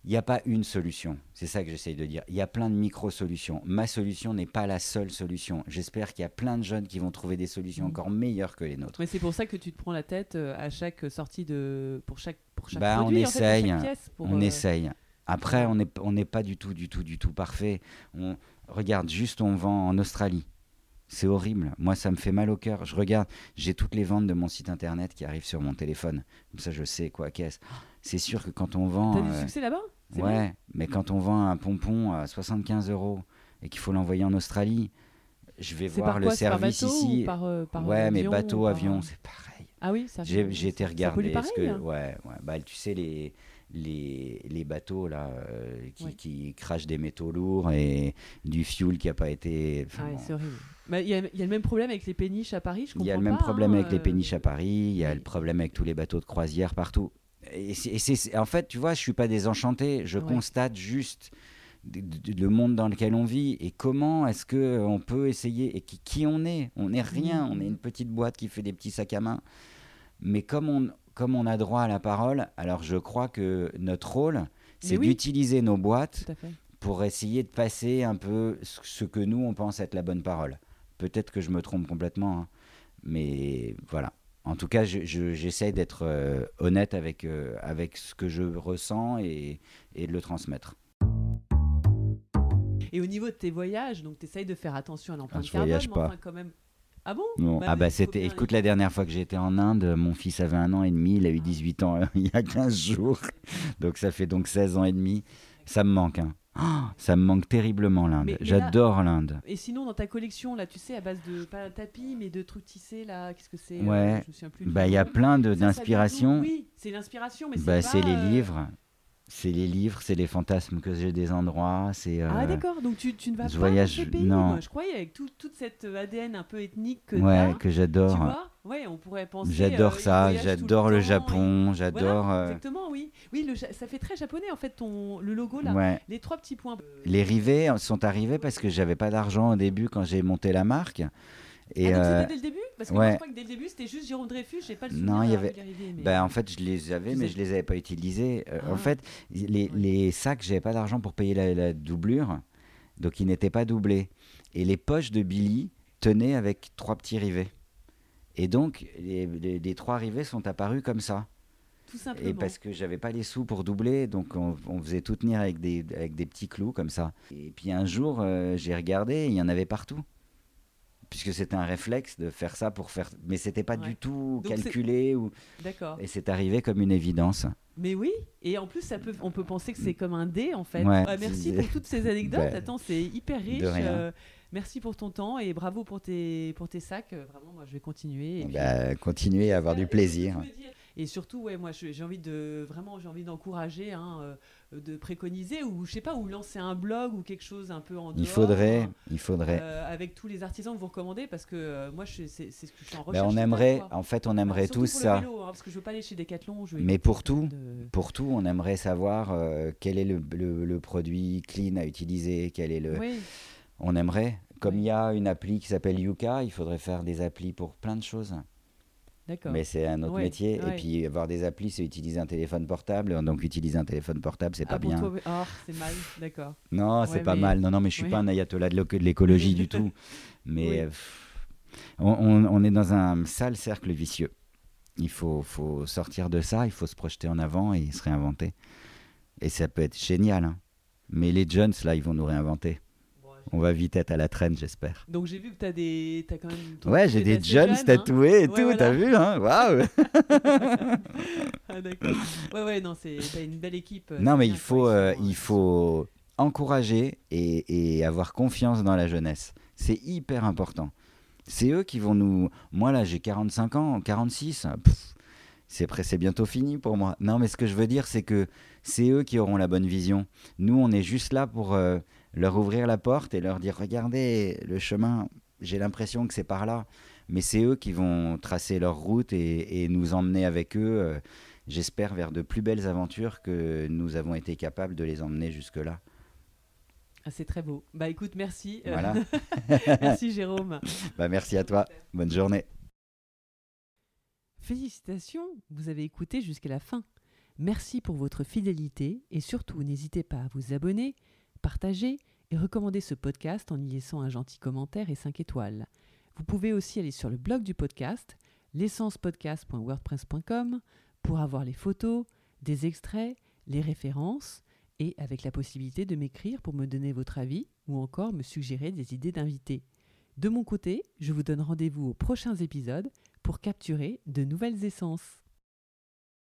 il n'y a pas une solution. C'est ça que j'essaye de dire. Il y a plein de micro-solutions. Ma solution n'est pas la seule solution. J'espère qu'il y a plein de jeunes qui vont trouver des solutions Mhm. encore meilleures que les nôtres. Mais c'est pour ça que tu te prends la tête euh, à chaque sortie de pour chaque pour chaque Bah, on en fait, essaye, pièce, pour, on euh, essaye. Après, on n'est on n'est pas du tout, du tout, du tout parfait. On regarde, juste on vend en Australie. C'est horrible. Moi, ça me fait mal au cœur. Je regarde, j'ai toutes les ventes de mon site internet qui arrivent sur mon téléphone. Comme ça, je sais quoi qu'est-ce. C'est sûr que quand on vend, T'as du euh, succès là-bas? Ouais, mais quand on vend un pompon à 75 euros et qu'il faut l'envoyer en Australie, je vais voir le service ici. ou par, euh, par ouais, mais bateau, ou par- avion, c'est pareil. Ah oui, ça. J'ai fait- j'ai été regarder. que, hein. ouais, bah, tu sais, les, les, les bateaux là, euh, qui, Ouais. qui crachent des métaux lourds et du fuel qui n'a pas été. enfin, Ah bon, c'est horrible. Il y, a il y a le même problème avec les péniches à Paris, je Il y a comprends le même pas, problème hein, avec les euh, péniches à Paris, il y a le problème avec tous les bateaux de croisière partout. Et, c'est- en fait, tu vois, je suis pas désenchanté, je Ouais. constate juste le monde dans lequel on vit et comment est-ce que on peut essayer et qui, qui on est. On n'est rien, on est une petite boîte qui fait des petits sacs à main. Mais comme on, comme on a droit à la parole, alors je crois que notre rôle, c'est oui. d'utiliser nos boîtes pour essayer de passer un peu ce que nous, on pense être la bonne parole. Peut-être que je me trompe complètement, hein, mais voilà. En tout cas, je- je- j'essaie d'être euh, honnête avec, euh, avec ce que je ressens et, et de le transmettre. Et au niveau de tes voyages, donc tu essayes de faire attention à l'empreinte Ah, je carbone, voyage pas. enfin quand même. Ah bon? Non. Bah, ah bah c'était. Écoute, les- la dernière fois que été en Inde, mon fils avait un an et demi, il a eu 18 ans il y a 15 jours, donc ça fait donc 16 ans et demi. Ça me manque, hein. Ah, ça me manque terriblement l'Inde. J'adore l'Inde. Et sinon, dans ta collection, là, tu sais, à base de pas tapis, mais de trucs tissés, là, qu'est-ce que c'est Ouais. euh, Je me souviens plus. du Bah il y a plein d'inspirations. Oui, c'est l'inspiration, mais Bah, c'est c'est pas, les euh, livres. C'est les livres, c'est les fantasmes que j'ai des endroits. C'est Ah euh, d'accord, donc tu, tu ne vas pas voyage- dans ces pays non. moi, Je croyais avec tout- toute cette euh, ADN un peu ethnique que ouais, j'adore. vois Ouais, on pourrait penser. J'adore euh, ça. J'adore le Japon. et- J'adore. Voilà, euh, exactement, oui. Oui, le ça fait très japonais en fait ton le logo là. ouais. Les trois petits points. Les rivets sont arrivés parce que j'avais pas d'argent au début quand j'ai monté la marque. Et ah, donc euh, dès le début Parce que ouais. moi, je crois que dès le début c'était juste Jérôme Dreyfus, j'ai pas le souvenir. Non, il y avait- mais- bah, en fait, je les avais, mais je les avais pas utilisés. Euh, Ah. En fait, les, les sacs, j'avais pas d'argent pour payer la, la doublure, donc ils n'étaient pas doublés. Et les poches de Billy tenaient avec trois petits rivets. Et donc, les, les- les trois rivets sont apparus comme ça. tout simplement. Et parce que j'avais pas les sous pour doubler, donc on, on faisait tout tenir avec des, avec des petits clous comme ça. Et puis un jour, euh, j'ai regardé, il y en avait partout. Puisque c'était un réflexe de faire ça pour faire. Mais c'était pas Ouais. du tout Donc calculé. Ou... D'accord. Et c'est arrivé comme une évidence. Mais oui, et en plus, ça peut, on peut penser que c'est comme un dé en fait. Ouais, Ah, merci pour toutes ces anecdotes. Attends, c'est hyper riche. de rien. euh, merci pour ton temps et bravo pour tes, pour tes sacs. Euh, Vraiment, moi, je vais continuer. Et puis- Bah, continuer à avoir du plaisir. Et surtout, ouais, moi, j'ai envie de vraiment, j'ai envie d'encourager, hein, euh, de préconiser ou je sais pas, ou lancer un blog ou quelque chose un peu en Il dehors, faudrait, hein, il faudrait. euh, avec tous les artisans que vous recommandez parce que euh, moi, c'est ce que je suis en Bah, recherche. on aimerait, quoi. en fait, on aimerait tous ça. Le vélo, hein, parce que je veux pas aller chez Decathlon. Je veux Mais pour tout, de- Pour tout, on aimerait savoir euh, quel est le, le- le produit clean à utiliser, quel est le. Oui. On aimerait. Comme Oui. il y a une appli qui s'appelle Yuka, il faudrait faire des applis pour plein de choses. Mais c'est un autre Ouais, métier. ouais. Et puis avoir des applis, c'est utiliser un téléphone portable. Donc utiliser un téléphone portable, c'est Ah, pas bien. toi. Oh, c'est mal, d'accord. Non, Ouais, c'est pas mais- mal. Non, non, mais je suis pas un ayatollah de l'éco- de l'écologie du tout. Mais Oui. pff, on, on- on est dans un sale cercle vicieux. Il faut, faut sortir de ça, il faut se projeter en avant et se réinventer. Et ça peut être génial. hein. Mais les Jones, là, ils vont nous réinventer. On va vite être à la traîne, j'espère. Donc j'ai vu que t'as des, t'as quand même. ton Ouais, j'ai des assez Jones jeune, hein. tatoués et Ouais, tout, voilà. t'as vu, hein Waouh Ah, d'accord. Ouais, ouais, non, t'as une belle équipe. euh, Non, mais il faut, euh, sont, il faut encourager et, et avoir confiance dans la jeunesse. C'est hyper important. C'est eux qui vont nous. Moi, là, j'ai 45 ans, 46. pff, c'est près- c'est bientôt fini pour moi. Non, mais ce que je veux dire, c'est que c'est eux qui auront la bonne vision. Nous, on est juste là pour euh, leur ouvrir la porte et leur dire regardez, le chemin, j'ai l'impression que c'est par là. Mais c'est eux qui vont tracer leur route et, et nous emmener avec eux, euh, j'espère, vers de plus belles aventures que nous avons été capables de les emmener jusque-là. Ah, c'est très beau. Bah écoute, merci. Euh, Voilà. merci Jérôme. Bah, merci à toi. Bonne journée. Félicitations, vous avez écouté jusqu'à la fin. Merci pour votre fidélité et surtout n'hésitez pas à vous abonner, partager et recommander ce podcast en y laissant un gentil commentaire et 5 étoiles. Vous pouvez aussi aller sur le blog du podcast, l'essencepodcast.wordpress.com, pour avoir les photos, des extraits, les références et avec la possibilité de m'écrire pour me donner votre avis ou encore me suggérer des idées d'invités. De mon côté, je vous donne rendez-vous aux prochains épisodes pour capturer de nouvelles essences.